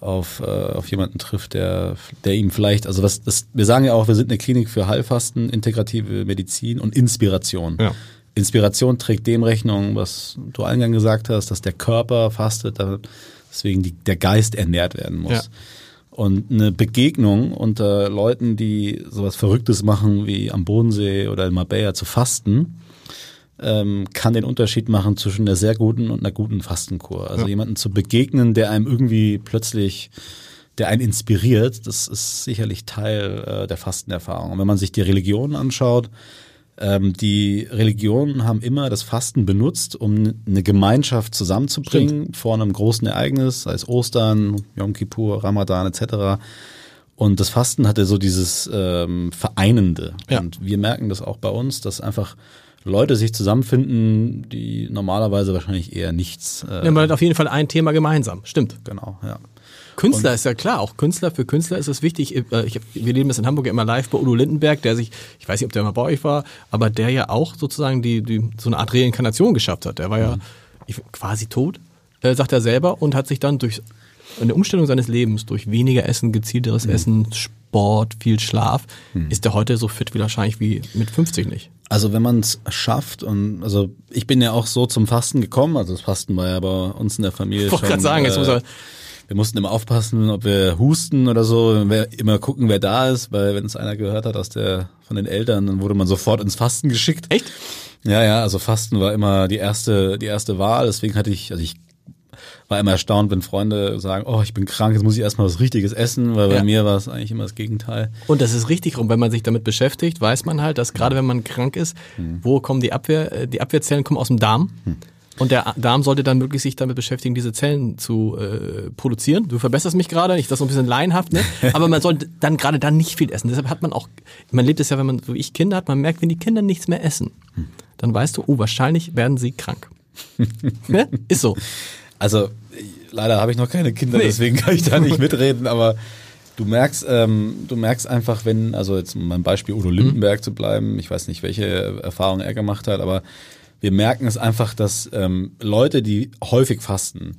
auf, äh, auf jemanden trifft, der, der ihm vielleicht, also was das, wir sagen ja auch, wir sind eine Klinik für Heilfasten, integrative Medizin und Inspiration. Ja. Inspiration trägt dem Rechnung, was du eingangs gesagt hast, dass der Körper fastet, deswegen die, der Geist ernährt werden muss. Ja. Und eine Begegnung unter Leuten, die sowas Verrücktes machen, wie am Bodensee oder in Marbella zu fasten, ähm, kann den Unterschied machen zwischen einer sehr guten und einer guten Fastenkur. Also Ja. jemanden zu begegnen, der einem irgendwie plötzlich, der einen inspiriert, das ist sicherlich Teil äh, der Fastenerfahrung. Und wenn man sich die Religionen anschaut, ähm, die Religionen haben immer das Fasten benutzt, um eine Gemeinschaft zusammenzubringen vor einem großen Ereignis, sei es Ostern, Yom Kippur, Ramadan etc. Und das Fasten hatte so dieses ähm, Vereinende. Ja. Und wir merken das auch bei uns, dass einfach Leute sich zusammenfinden, die normalerweise wahrscheinlich eher nichts. Äh, Ja, man hat auf jeden Fall ein Thema gemeinsam. Stimmt. Genau, ja. Künstler ist ja klar, auch Künstler, für Künstler ist es wichtig. Äh, Ich, wir leben das in Hamburg ja immer live bei Udo Lindenberg, der sich, ich weiß nicht, ob der mal bei euch war, aber der ja auch sozusagen die, die so eine Art Reinkarnation geschafft hat. Der war ja ich, quasi tot, äh, sagt er selber, und hat sich dann durch eine Umstellung seines Lebens, durch weniger Essen, gezielteres Essen, Sport, viel Schlaf, ist er heute so fit wie wahrscheinlich wie mit 50 nicht. Also wenn man es schafft und also ich bin ja auch so zum Fasten gekommen, also das Fasten war ja bei uns in der Familie Ich wollte schon. gerade sagen, jetzt äh, muss er, wir mussten immer aufpassen, ob wir husten oder so, wer, immer gucken, wer da ist, weil wenn es einer gehört hat aus der von den Eltern, dann wurde man sofort ins Fasten geschickt. echt? Ja, ja, also Fasten war immer die erste die erste Wahl, deswegen hatte ich also ich war immer erstaunt, wenn Freunde sagen, oh, ich bin krank, jetzt muss ich erstmal was richtiges essen, weil bei Ja. mir war es eigentlich immer das Gegenteil. Und das ist richtig rum. Wenn man sich damit beschäftigt, weiß man halt, dass gerade wenn man krank ist, wo kommen die Abwehr, äh, die Abwehrzellen kommen aus dem Darm. Und der Darm sollte dann wirklich sich damit beschäftigen, diese Zellen zu äh, produzieren. Du verbesserst mich gerade, ich das so ein bisschen laienhaft, ne? Aber man sollte dann gerade dann nicht viel essen. Deshalb hat man auch, man lebt es ja, wenn man so wie ich Kinder hat, man merkt, wenn die Kinder nichts mehr essen, dann weißt du, oh, wahrscheinlich werden sie krank. ne? Ist so. Also leider habe ich noch keine Kinder, Nee. deswegen kann ich da nicht mitreden, aber du merkst, ähm, du merkst einfach, wenn, also jetzt um beim Beispiel Udo Lindenberg zu bleiben, ich weiß nicht, welche Erfahrungen er gemacht hat, aber wir merken es einfach, dass ähm, Leute, die häufig fasten,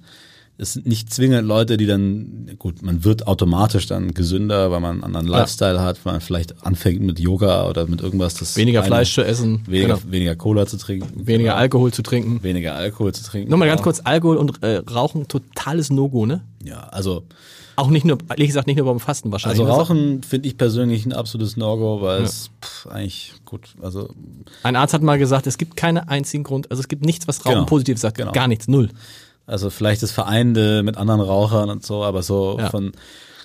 es sind nicht zwingend Leute, die dann, gut, man wird automatisch dann gesünder, weil man einen anderen Lifestyle hat, weil man vielleicht anfängt mit Yoga oder mit irgendwas, das Weniger eine- Fleisch zu essen, weniger, genau. weniger Cola zu trinken, weniger genau. Alkohol zu trinken. weniger Alkohol zu trinken. Nochmal ganz genau. kurz, Alkohol und äh, Rauchen, totales No-Go, ne? Ja, also Auch nicht nur, ehrlich gesagt, nicht nur beim Fasten wahrscheinlich. Also ne? Rauchen finde ich persönlich ein absolutes No-Go, weil es pff, eigentlich gut, also Ein Arzt hat mal gesagt, es gibt keinen einzigen Grund, also es gibt nichts, was Rauchen Genau. positiv sagt. Genau. Gar nichts, null. Also vielleicht das Vereinende mit anderen Rauchern und so, aber so Ja. von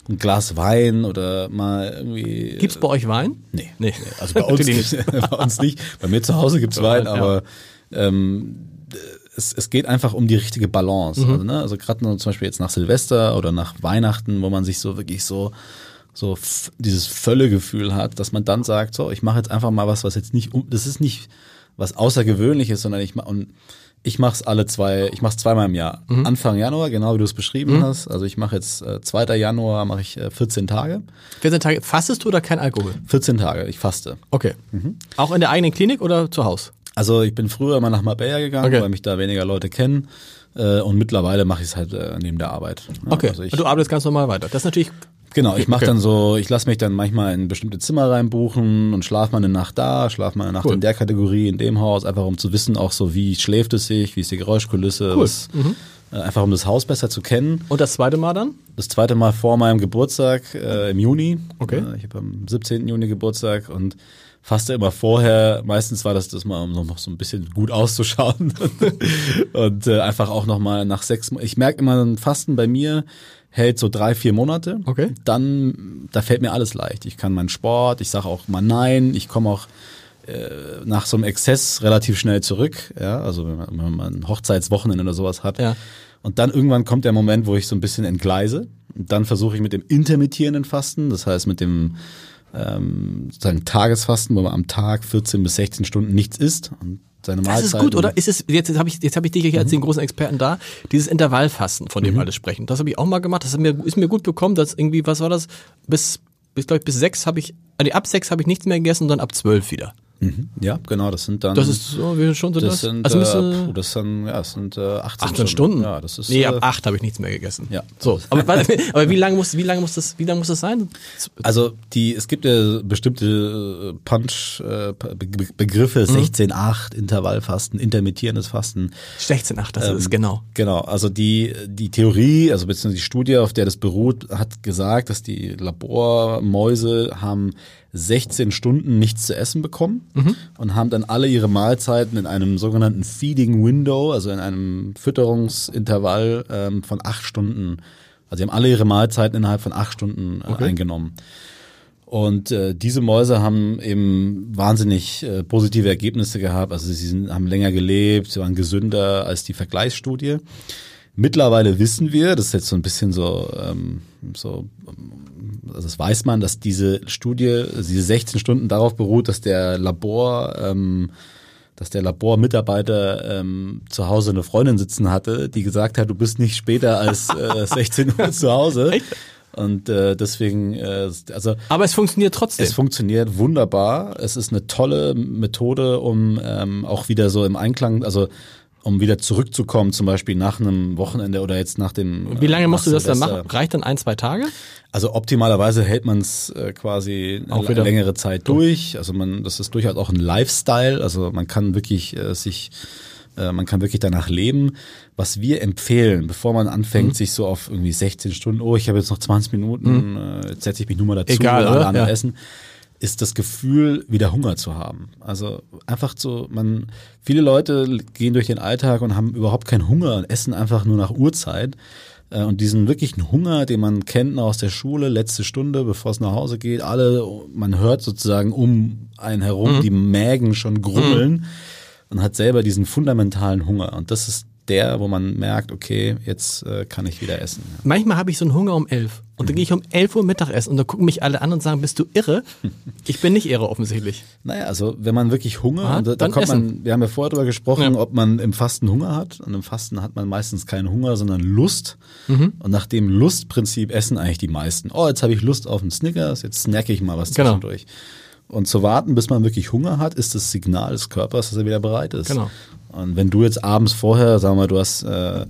ein Glas Wein oder mal irgendwie Gibt's bei euch Wein? Nee. Nee. Also bei uns nicht. bei uns nicht. Bei mir zu Hause gibt's Wein, aber ähm, es, es geht einfach um die richtige Balance. Mhm. Also, ne? also gerade zum Beispiel jetzt nach Silvester oder nach Weihnachten, wo man sich so wirklich so so dieses Völlegefühl hat, dass man dann sagt, so, ich mache jetzt einfach mal was, was jetzt nicht, um, das ist nicht was Außergewöhnliches, sondern ich mache und ich mache es alle zwei, ich mache es zweimal im Jahr. Mhm. Anfang Januar, genau wie du es beschrieben hast. Also ich mache jetzt äh, 2. Januar mache ich äh, 14 Tage. 14 Tage, fastest du oder kein Alkohol? 14 Tage, ich faste. Okay. Mhm. Auch in der eigenen Klinik oder zu Hause? Also ich bin früher immer nach Marbella gegangen, Okay. weil mich da weniger Leute kennen. Äh, und mittlerweile mache ich es halt äh, neben der Arbeit. Ja, Okay. Also ich, Und du arbeitest ganz normal weiter. Das ist natürlich, genau, ich mache dann so, ich lasse mich dann manchmal in bestimmte Zimmer reinbuchen und schlaf mal eine Nacht da, schlaf mal eine Nacht Cool. in der Kategorie, in dem Haus, einfach um zu wissen, auch so, wie schläft es sich, wie ist die Geräuschkulisse, Cool. was, äh, einfach um das Haus besser zu kennen. und das zweite Mal dann? Das zweite Mal vor meinem Geburtstag äh, im Juni. Okay. Äh, ich habe am 17. Juni Geburtstag und faste immer vorher. Meistens war das das mal, um noch so ein bisschen gut auszuschauen. und äh, einfach auch noch mal nach sechs Mo- Ich merke immer, ein Fasten bei mir hält so drei, vier Monate. Okay. Dann, da fällt mir alles leicht. Ich kann meinen Sport, ich sage auch mal nein, ich komme auch äh, nach so einem Exzess relativ schnell zurück. Ja, also wenn man, wenn man ein Hochzeitswochenende oder sowas hat. Ja. Und dann irgendwann kommt der Moment, wo ich so ein bisschen entgleise. Und dann versuche ich mit dem intermittierenden Fasten, das heißt mit dem ähm, sozusagen Tagesfasten, wo man am Tag 14 bis 16 Stunden nichts isst und seine Das Mahlzeiten. ist gut, oder? Ist es, jetzt, habe ich, jetzt habe ich dich hier als den großen Experten da, dieses Intervallfasten, von dem alle sprechen. Das habe ich auch mal gemacht. Das ist mir, ist mir gut bekommen, dass irgendwie, was war das? Bis, bis, glaube ich, bis sechs habe ich, also ab sechs habe ich nichts mehr gegessen und dann ab zwölf wieder. Mhm. Ja, genau, das sind dann. Das ist so, wie schon so das das? sind, also äh, puh, das sind, ja, das sind äh, 18, 18 Stunden. Ja, das ist. nee, äh, ab acht habe ich nichts mehr gegessen. Ja. So, aber, aber wie lange muss, wie lange muss das, wie lange muss das sein? Also die, es gibt ja bestimmte äh, Punch äh, Be Be Begriffe, Mhm. 16-8, Intervallfasten, intermittierendes Fasten. 16, ach, das Ähm, ist genau. Genau, also die, die Theorie, also beziehungsweise die Studie, auf der das beruht, hat gesagt, dass die Labormäuse haben 16 Stunden nichts zu essen bekommen und haben dann alle ihre Mahlzeiten in einem sogenannten Feeding Window, also in einem Fütterungsintervall ähm, von acht Stunden, also sie haben alle ihre Mahlzeiten innerhalb von acht Stunden äh, Okay. eingenommen. Und äh, diese Mäuse haben eben wahnsinnig äh, positive Ergebnisse gehabt. Also sie sind, haben länger gelebt, sie waren gesünder als die Vergleichsstudie. Mittlerweile wissen wir, das ist jetzt so ein bisschen so, ähm, so also das weiß man, dass diese Studie, diese 16 Stunden darauf beruht, dass der Labor ähm, dass der Labormitarbeiter ähm, zu Hause eine Freundin sitzen hatte, die gesagt hat, du bist nicht später als äh, 16 Uhr zu Hause. Echt? Und äh, deswegen, äh, also Aber es funktioniert trotzdem. es funktioniert wunderbar. Es ist eine tolle Methode, um ähm, auch wieder so im Einklang, also um wieder zurückzukommen, zum Beispiel nach einem Wochenende oder jetzt nach dem. Wie lange äh, musst du das dann machen? Reicht dann ein, zwei Tage? Also optimalerweise hält man es äh, quasi Auch eine wieder längere Zeit durch. Also man, das ist durchaus auch ein Lifestyle. Also man kann wirklich äh, sich, äh, man kann wirklich danach leben. Was wir empfehlen, bevor man anfängt, Mhm. sich so auf irgendwie 16 Stunden, oh, ich habe jetzt noch 20 Minuten, äh, jetzt setze ich mich nur mal dazu, Egal, oder alle anderen Ja. essen, ist das Gefühl, wieder Hunger zu haben. Also einfach so, man, viele Leute gehen durch den Alltag und haben überhaupt keinen Hunger und essen einfach nur nach Uhrzeit. Äh, Und diesen wirklichen Hunger, den man kennt aus der Schule, letzte Stunde, bevor es nach Hause geht, alle, man hört sozusagen um einen herum die Mägen schon grummeln und hat selber diesen fundamentalen Hunger. Und das ist der, wo man merkt, okay, jetzt äh, kann ich wieder essen. Ja. Manchmal habe ich so einen Hunger um elf. Und dann gehe ich um elf Uhr Mittagessen und da gucken mich alle an und sagen, bist du irre? Ich bin nicht irre offensichtlich. Naja, also wenn man wirklich Hunger, und da, da dann kommt essen. man, wir haben ja vorher darüber gesprochen, Ja. ob man im Fasten Hunger hat. Und im Fasten hat man meistens keinen Hunger, sondern Lust. Mhm. Und nach dem Lustprinzip essen eigentlich die meisten. Oh, jetzt habe ich Lust auf einen Snickers, jetzt snacke ich mal was Genau. zwischendurch. Und zu warten, bis man wirklich Hunger hat, ist das Signal des Körpers, dass er wieder bereit ist. Genau. Und wenn du jetzt abends vorher, sagen wir mal, du hast, äh,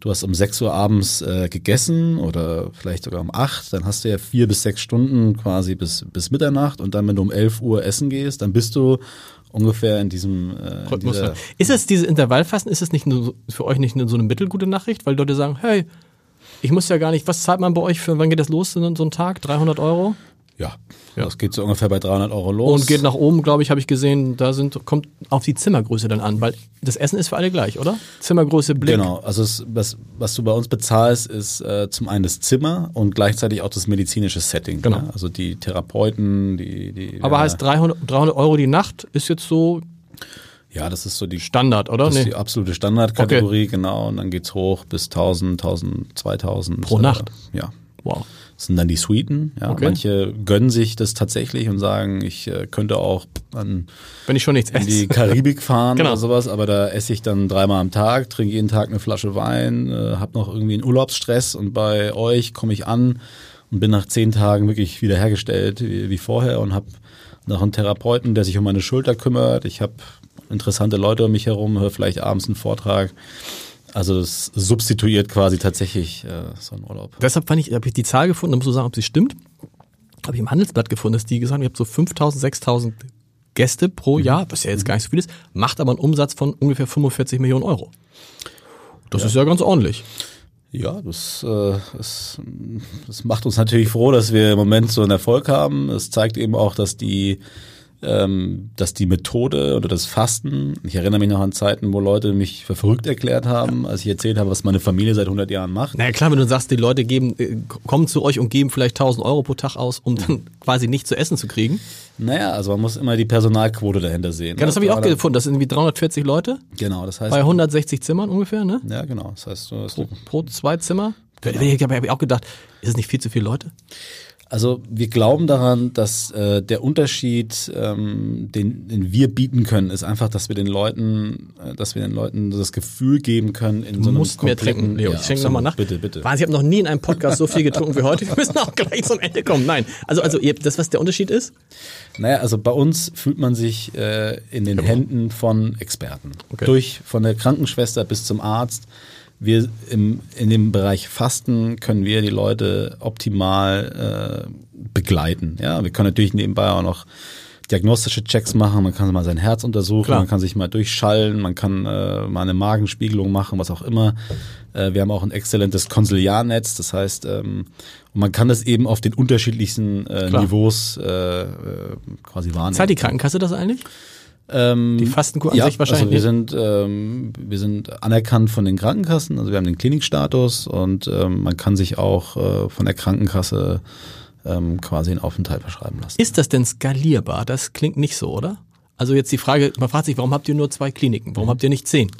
du hast um 6 Uhr abends äh, gegessen oder vielleicht sogar um 8, dann hast du ja vier bis sechs Stunden quasi bis, bis Mitternacht und dann, wenn du um 11 Uhr essen gehst, dann bist du ungefähr in diesem äh, in dieser, Ist es diese Intervallfasten, ist es nicht nur für euch nicht nur so eine mittelgute Nachricht, weil Leute sagen, hey, ich muss ja gar nicht, was zahlt man bei euch für, wann geht das los, so so ein Tag? 300 Euro? ja, das geht so ungefähr bei 300 Euro los. Und geht nach oben, glaube ich, habe ich gesehen, da sind, kommt auf die Zimmergröße dann an, weil das Essen ist für alle gleich, oder? Zimmergröße, Blick. Genau, also es, was, was du bei uns bezahlst, ist äh, zum einen das Zimmer und gleichzeitig auch das medizinische Setting. Genau. Ja? Also die Therapeuten, die, die Aber ja, heißt 300, 300 Euro die Nacht ist jetzt so ja, das ist so die Standard, oder? Das ist Nee. die absolute Standardkategorie, genau. Und dann geht's hoch bis 1000, 1000, 2000. Pro Nacht? Äh, ja. Wow. Das sind dann die Suiten. Ja. Okay. Manche gönnen sich das tatsächlich und sagen, ich äh, könnte auch an Wenn ich schon nichts in die. Karibik fahren Genau. oder sowas, aber da esse ich dann dreimal am Tag, trinke jeden Tag eine Flasche Wein, äh, habe noch irgendwie einen Urlaubsstress und bei euch komme ich an und bin nach zehn Tagen wirklich wiederhergestellt wie, wie vorher und habe noch einen Therapeuten, der sich um meine Schulter kümmert. Ich habe interessante Leute um mich herum, höre vielleicht abends einen Vortrag. Also das substituiert quasi tatsächlich äh, so einen Urlaub. Deshalb fand ich, habe ich die Zahl gefunden, da musst du sagen, ob sie stimmt. Habe ich im Handelsblatt gefunden, dass die gesagt haben, ihr habt so 5000, 6000 Gäste pro Jahr, was ja jetzt gar nicht so viel ist, macht aber einen Umsatz von ungefähr 45 Millionen Euro. Das ist ja ganz ordentlich. Ja, das, äh, das, das macht uns natürlich froh, dass wir im Moment so einen Erfolg haben. Es zeigt eben auch, dass die, ähm, dass die Methode oder das Fasten, ich erinnere mich noch an Zeiten, wo Leute mich für verrückt erklärt haben, als ich erzählt habe, was meine Familie seit 100 Jahren macht. Na ja, klar, wenn du sagst, die Leute geben, äh, kommen zu euch und geben vielleicht 1000 Euro pro Tag aus, um dann quasi nicht zu essen zu kriegen. Naja, also man muss immer die Personalquote dahinter sehen. Ja, das habe ich auch gefunden. Das sind irgendwie 340 Leute Genau, das heißt, bei 160 Zimmern ungefähr, ne? ja genau, das heißt, Pro, pro zwei Zimmer. Ich habe auch gedacht, ist es nicht viel zu viele Leute? Also wir glauben daran, dass äh, der Unterschied, ähm, den, den wir bieten können, ist einfach, dass wir den Leuten, äh, dass wir den Leuten das Gefühl geben können, in so Du einem musst mehr trinken, Leo. Ja, ich schenke nochmal nach. Bitte, bitte. Wahnsinn, ich habe noch nie in einem Podcast so viel getrunken wie heute. Wir müssen auch gleich zum Ende kommen. Nein, also, also ihr, das, was der Unterschied ist? Naja, also bei uns fühlt man sich äh, in den Händen von Experten. Okay. Durch von der Krankenschwester bis zum Arzt. Wir im, in dem Bereich Fasten können wir die Leute optimal äh, begleiten. Ja, wir können natürlich nebenbei auch noch diagnostische Checks machen, man kann mal sein Herz untersuchen, Klar. man kann sich mal durchschallen, man kann äh, mal eine Magenspiegelung machen, was auch immer. Äh, wir haben auch ein exzellentes Konsiliarnetz, das heißt, ähm, und man kann das eben auf den unterschiedlichsten äh, Klar. Niveaus äh, äh, quasi wahrnehmen. Zahlt die Krankenkasse das eigentlich? Ähm, Die Fastenkur an ja, sich wahrscheinlich Also wir sind, ähm, wir sind anerkannt von den Krankenkassen, also wir haben den Klinikstatus und ähm, man kann sich auch äh, von der Krankenkasse ähm, quasi einen Aufenthalt verschreiben lassen. Ist das denn skalierbar? Das klingt nicht so, oder? Also jetzt die Frage, man fragt sich, warum habt ihr nur zwei Kliniken? Warum habt ihr nicht zehn?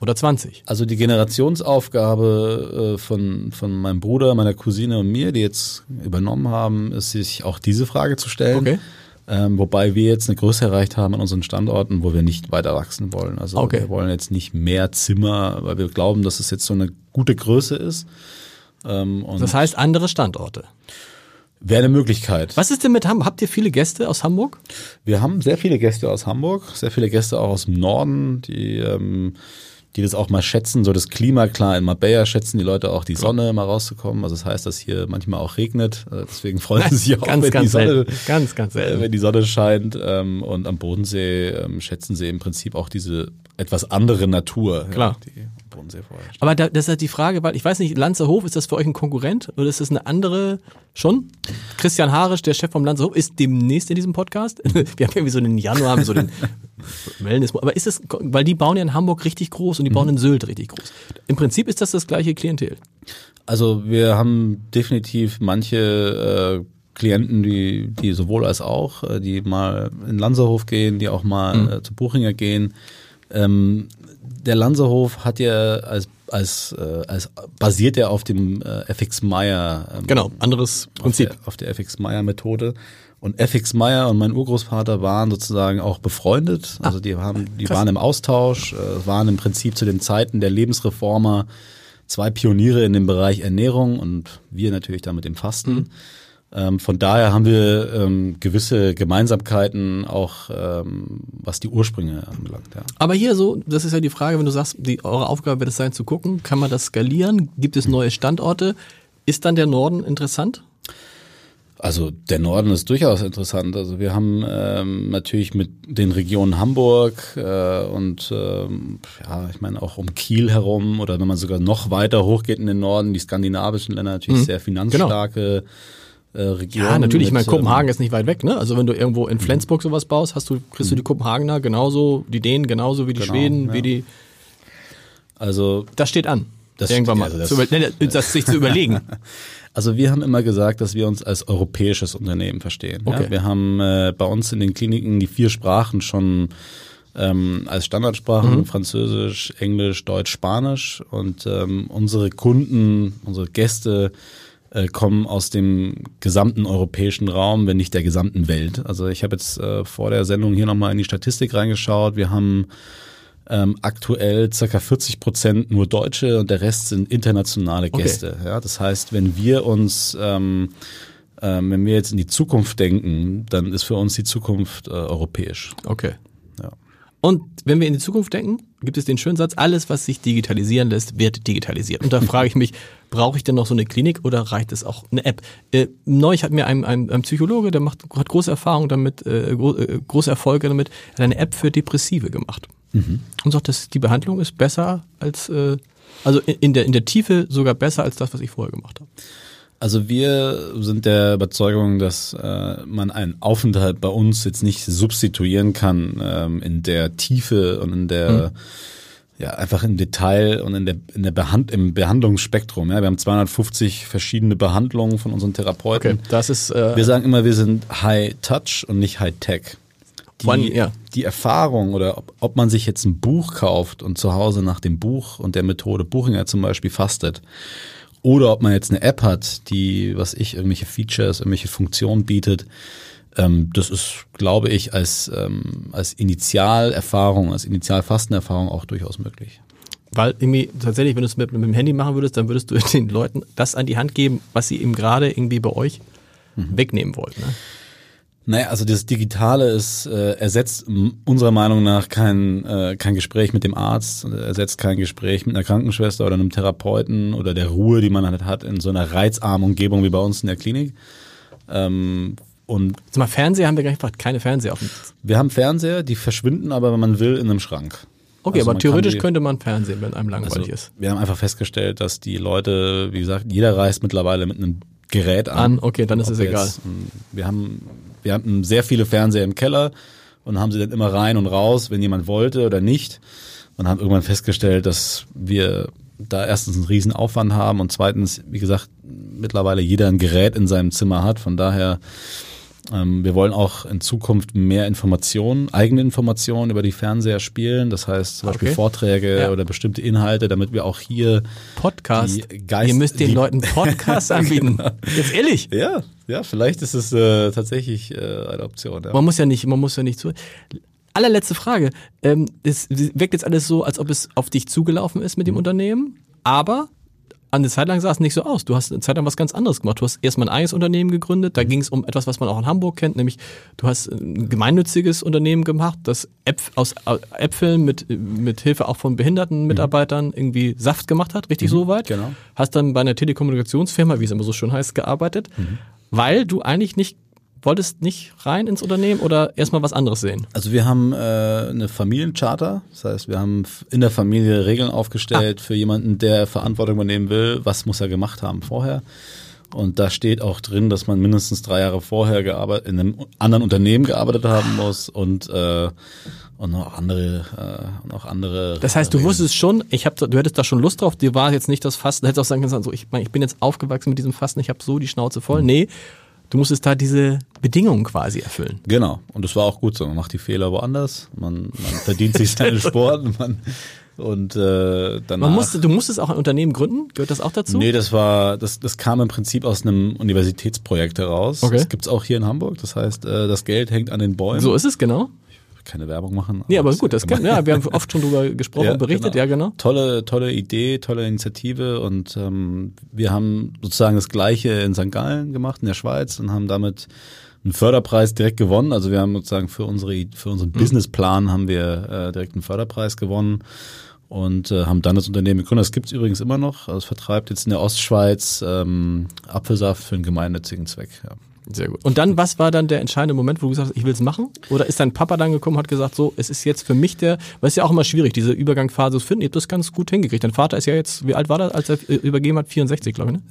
Oder 20? Also die Generationsaufgabe äh, von, von meinem Bruder, meiner Cousine und mir, die jetzt übernommen haben, ist sich auch diese Frage zu stellen. Okay. Ähm, wobei wir jetzt eine Größe erreicht haben an unseren Standorten, wo wir nicht weiter wachsen wollen. Also Okay. wir wollen jetzt nicht mehr Zimmer, weil wir glauben, dass es jetzt so eine gute Größe ist. Ähm, Das heißt andere Standorte. wäre eine Möglichkeit. Was ist denn mit Hamburg? Habt ihr viele Gäste aus Hamburg? Wir haben sehr viele Gäste aus Hamburg, sehr viele Gäste auch aus dem Norden, die, ähm, die das auch mal schätzen, so das Klima. Klar, in Marbella schätzen die Leute auch die Sonne, mal rauszukommen. Also das heißt, dass hier manchmal auch regnet. Äh, Deswegen freuen sie sich auch, ganz, wenn, ganz die Sonne. Ganz, ganz äh, wenn die Sonne scheint. Ähm, und am Bodensee ähm, schätzen sie im Prinzip auch diese etwas andere Natur, Klar. Ja, die Bodensee vorherrscht. Aber da, das ist halt die Frage, weil ich weiß nicht, Lanzerhof, ist das für euch ein Konkurrent oder ist das eine andere schon? Christian Harisch, der Chef vom Lanzerhof, ist demnächst in diesem Podcast. Wir haben irgendwie so den Januar, haben so den Wellness. Aber ist es, weil die bauen ja in Hamburg richtig groß und die bauen in Sylt richtig groß. Im Prinzip ist das das gleiche Klientel. Also wir haben definitiv manche äh, Klienten, die, die sowohl als auch, äh, die mal in Lanzerhof gehen, die auch mal äh, zu Buchinger gehen. Ähm, der Lanzerhof hat ja als als, äh, als basiert ja auf dem äh, FX Meyer ähm, Genau, anderes auf Prinzip. der, auf der FX Meyer Methode. Und FX Meyer und mein Urgroßvater waren sozusagen auch befreundet. Also die haben, die krass. waren im Austausch, äh, waren im Prinzip zu den Zeiten der Lebensreformer zwei Pioniere in dem Bereich Ernährung und wir natürlich da mit dem Fasten. Ähm, von daher haben wir ähm, gewisse Gemeinsamkeiten auch, ähm, was die Ursprünge anbelangt. Ja. Aber hier so, das ist ja die Frage, wenn du sagst, die, eure Aufgabe wird es sein zu gucken, kann man das skalieren? Gibt es neue Standorte? Ist dann der Norden interessant? Also der Norden ist durchaus interessant. Also wir haben ähm, natürlich mit den Regionen Hamburg äh, und ähm, ja, ich meine auch um Kiel herum oder wenn man sogar noch weiter hochgeht in den Norden, die skandinavischen Länder natürlich sehr finanzstarke äh, Regionen. Mhm. Ja, natürlich. Ich mit, meine, Kopenhagen ähm, ist nicht weit weg, ne? Also wenn du irgendwo in Flensburg sowas baust, hast du, kriegst du die Kopenhagener genauso, die Dänen genauso wie die Genau, Schweden, ja. wie die. Also Das steht an. Das irgendwann mal. also zu das- über, nee, das sich zu überlegen. Also wir haben immer gesagt, dass wir uns als europäisches Unternehmen verstehen. Okay. Ja, wir haben äh, bei uns in den Kliniken die vier Sprachen schon ähm, als Standardsprachen, Mhm. Französisch, Englisch, Deutsch, Spanisch. Und ähm, unsere Kunden, unsere Gäste äh, kommen aus dem gesamten europäischen Raum, wenn nicht der gesamten Welt. Also ich habe jetzt äh, vor der Sendung hier nochmal in die Statistik reingeschaut. Wir haben ähm, aktuell circa 40 Prozent nur Deutsche und der Rest sind internationale Okay. Gäste. Ja, das heißt, wenn wir uns, ähm, ähm, wenn wir jetzt in die Zukunft denken, dann ist für uns die Zukunft äh, europäisch. Okay. Und wenn wir in die Zukunft denken, gibt es den schönen Satz, alles, was sich digitalisieren lässt, wird digitalisiert. Und da frage ich mich, brauche ich denn noch so eine Klinik oder reicht es auch eine App? Äh, neulich hat mir ein, ein, ein Psychologe, der macht, hat große Erfahrung damit, äh, gro äh, große Erfolge damit, hat eine App für Depressive gemacht. Und sagt, dass die Behandlung ist besser als, äh, also in, in, der, in der Tiefe sogar besser als das, was ich vorher gemacht habe. Also wir sind der Überzeugung, dass äh, man einen Aufenthalt bei uns jetzt nicht substituieren kann ähm, in der Tiefe und in der ja einfach im Detail und in der in der Behand im Behandlungsspektrum. Ja, wir haben 250 verschiedene Behandlungen von unseren Therapeuten. das ist, äh, Wir sagen immer, wir sind High Touch und nicht High Tech. Die, One- ja. die Erfahrung oder ob, ob man sich jetzt ein Buch kauft und zu Hause nach dem Buch und der Methode Buchinger zum Beispiel fastet oder ob man jetzt eine App hat, die, was ich, irgendwelche Features, irgendwelche Funktionen bietet, ähm, das ist, glaube ich, als, ähm, als Initialerfahrung, als Initialfastenerfahrung auch durchaus möglich. Weil irgendwie tatsächlich, wenn du es mit, mit dem Handy machen würdest, dann würdest du den Leuten das an die Hand geben, was sie eben gerade irgendwie bei euch wegnehmen wollen. Ne? Naja, also das Digitale ist, äh, ersetzt unserer Meinung nach kein, äh, kein Gespräch mit dem Arzt, ersetzt kein Gespräch mit einer Krankenschwester oder einem Therapeuten oder der Ruhe, die man halt hat in so einer reizarmen Umgebung wie bei uns in der Klinik. Ähm, und Sag mal, Fernseher haben wir gar nicht gefragt, keine Fernseher auf dem. wir haben Fernseher, die verschwinden aber, wenn man will, in einem Schrank. Okay, Also aber theoretisch die- könnte man Fernsehen, wenn einem langweilig also, ist. Wir haben einfach festgestellt, dass die Leute, wie gesagt, jeder reist mittlerweile mit einem Gerät an. An, okay, dann ist es egal. jetzt, ähm, wir haben, wir hatten sehr viele Fernseher im Keller und haben sie dann immer rein und raus, wenn jemand wollte oder nicht. Und haben irgendwann festgestellt, dass wir da erstens einen riesen Aufwand haben und zweitens, wie gesagt, mittlerweile jeder ein Gerät in seinem Zimmer hat. Von daher Ähm, wir wollen auch in Zukunft mehr Informationen, eigene Informationen über die Fernseher spielen. Das heißt zum Beispiel Okay. Vorträge Ja. oder bestimmte Inhalte, damit wir auch hier Podcast. Geist- Ihr müsst den Leuten Podcast anbieten. Jetzt ehrlich. ja, ja, vielleicht ist es äh, tatsächlich äh, eine Option. Ja. Man muss ja nicht, man muss ja nicht zu. Allerletzte Frage. Ähm, es wirkt jetzt alles so, als ob es auf dich zugelaufen ist Mhm. mit dem Unternehmen, aber eine Zeit lang sah es nicht so aus. Du hast eine Zeit lang was ganz anderes gemacht. Du hast erstmal ein eigenes Unternehmen gegründet. Mhm. Da ging es um etwas, was man auch in Hamburg kennt, nämlich du hast ein gemeinnütziges Unternehmen gemacht, das Äpf aus äh, Äpfeln mit, mit Hilfe auch von behinderten Mitarbeitern irgendwie Saft gemacht hat. Richtig so weit? Mhm. genau. Hast dann bei einer Telekommunikationsfirma, wie es immer so schön heißt, gearbeitet, weil du eigentlich nicht wolltest nicht rein ins Unternehmen oder erstmal was anderes sehen? Also wir haben äh, eine Familiencharter, das heißt, wir haben in der Familie Regeln aufgestellt für jemanden, der Verantwortung übernehmen will, was muss er gemacht haben vorher. Und da steht auch drin, dass man mindestens drei Jahre vorher gearbeitet, in einem anderen Unternehmen gearbeitet haben muss und äh, und noch andere äh, und auch andere. Das heißt, du Regeln. wusstest schon, ich hab, du hättest da schon Lust drauf, dir war jetzt nicht das Fasten, du hättest auch sagen können, so, ich, mein, ich bin jetzt aufgewachsen mit diesem Fasten, ich habe so die Schnauze voll. Nee, du musstest da diese Bedingungen quasi erfüllen. Genau. Und das war auch gut so. Man macht die Fehler woanders, man, man verdient sich seinen Sport man, und äh, danach. Man musste, du musstest auch ein Unternehmen gründen, gehört das auch dazu? Nee, das war, das, das kam im Prinzip aus einem Universitätsprojekt heraus. Okay. Das gibt's auch hier in Hamburg. Das heißt, äh, das Geld hängt an den Bäumen. So ist es, genau. Keine Werbung machen. Nee, aber gut, das kann, ja, wir haben oft schon drüber gesprochen und berichtet, ja genau. Tolle, tolle Idee, tolle Initiative und ähm, wir haben sozusagen das Gleiche in St. Gallen gemacht, in der Schweiz und haben damit einen Förderpreis direkt gewonnen. Also wir haben sozusagen für unsere für unseren Mhm. Businessplan haben wir äh, direkt einen Förderpreis gewonnen und äh, haben dann das Unternehmen gegründet. Das gibt's übrigens immer noch. Also es vertreibt jetzt in der Ostschweiz ähm, Apfelsaft für einen gemeinnützigen Zweck. Ja. Sehr gut. Und dann, was war dann der entscheidende Moment, wo du gesagt hast, ich will es machen? Oder ist dein Papa dann gekommen und hat gesagt, so, es ist jetzt für mich der, weil es ist ja auch immer schwierig, diese Übergangsphase zu finden. Ihr habt das ganz gut hingekriegt. Dein Vater ist ja jetzt, wie alt war er, als er äh, übergeben hat? 64, glaube ich, ne?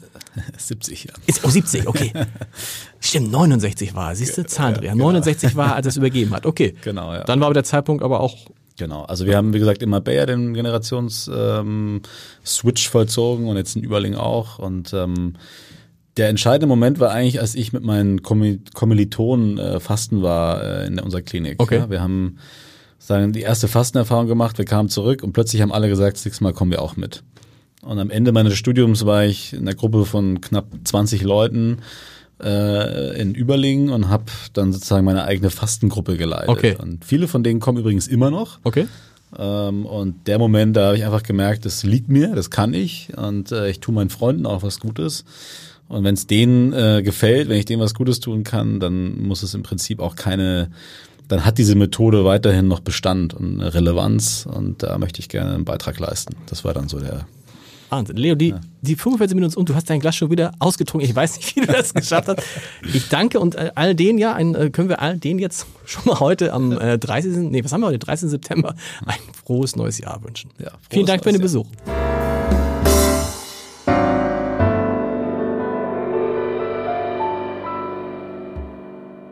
70 Jahre. Ist, oh, 70, okay. Stimmt, 69 war er. Siehst du, Zahndreher. 69 war er, als er es übergeben hat. Okay. Genau, ja. Dann war aber der Zeitpunkt aber auch, Genau, also wir haben, wie gesagt, immer Bayer den Generations-Switch ähm, vollzogen und jetzt in Überling auch. Und ähm, der entscheidende Moment war eigentlich, als ich mit meinen Kommi- Kommilitonen äh, fasten war äh, in unserer Klinik. Okay. Ja, wir haben sagen, die erste Fastenerfahrung gemacht, wir kamen zurück und plötzlich haben alle gesagt, das nächste Mal kommen wir auch mit. Und am Ende meines Studiums war ich in einer Gruppe von knapp 20 Leuten äh, in Überlingen und habe dann sozusagen meine eigene Fastengruppe geleitet. Okay. Und viele von denen kommen übrigens immer noch. okay. Ähm, und der Moment, da habe ich einfach gemerkt, das liegt mir, das kann ich und äh, ich tue meinen Freunden auch was Gutes. Und wenn es denen äh, gefällt, wenn ich denen was Gutes tun kann, dann muss es im Prinzip auch keine, dann hat diese Methode weiterhin noch Bestand und Relevanz und da möchte ich gerne einen Beitrag leisten. Das war dann so der. Wahnsinn. Leo, die, die 45 Minuten und du hast dein Glas schon wieder ausgetrunken. Ich weiß nicht, wie du das geschafft hast. Ich danke und äh, all denen ja, ein, äh, können wir all denen jetzt schon mal heute am äh, 30. Nee, was haben wir heute? 30. September ein frohes neues Jahr wünschen. Ja, frohes Vielen Dank für den neues Jahr.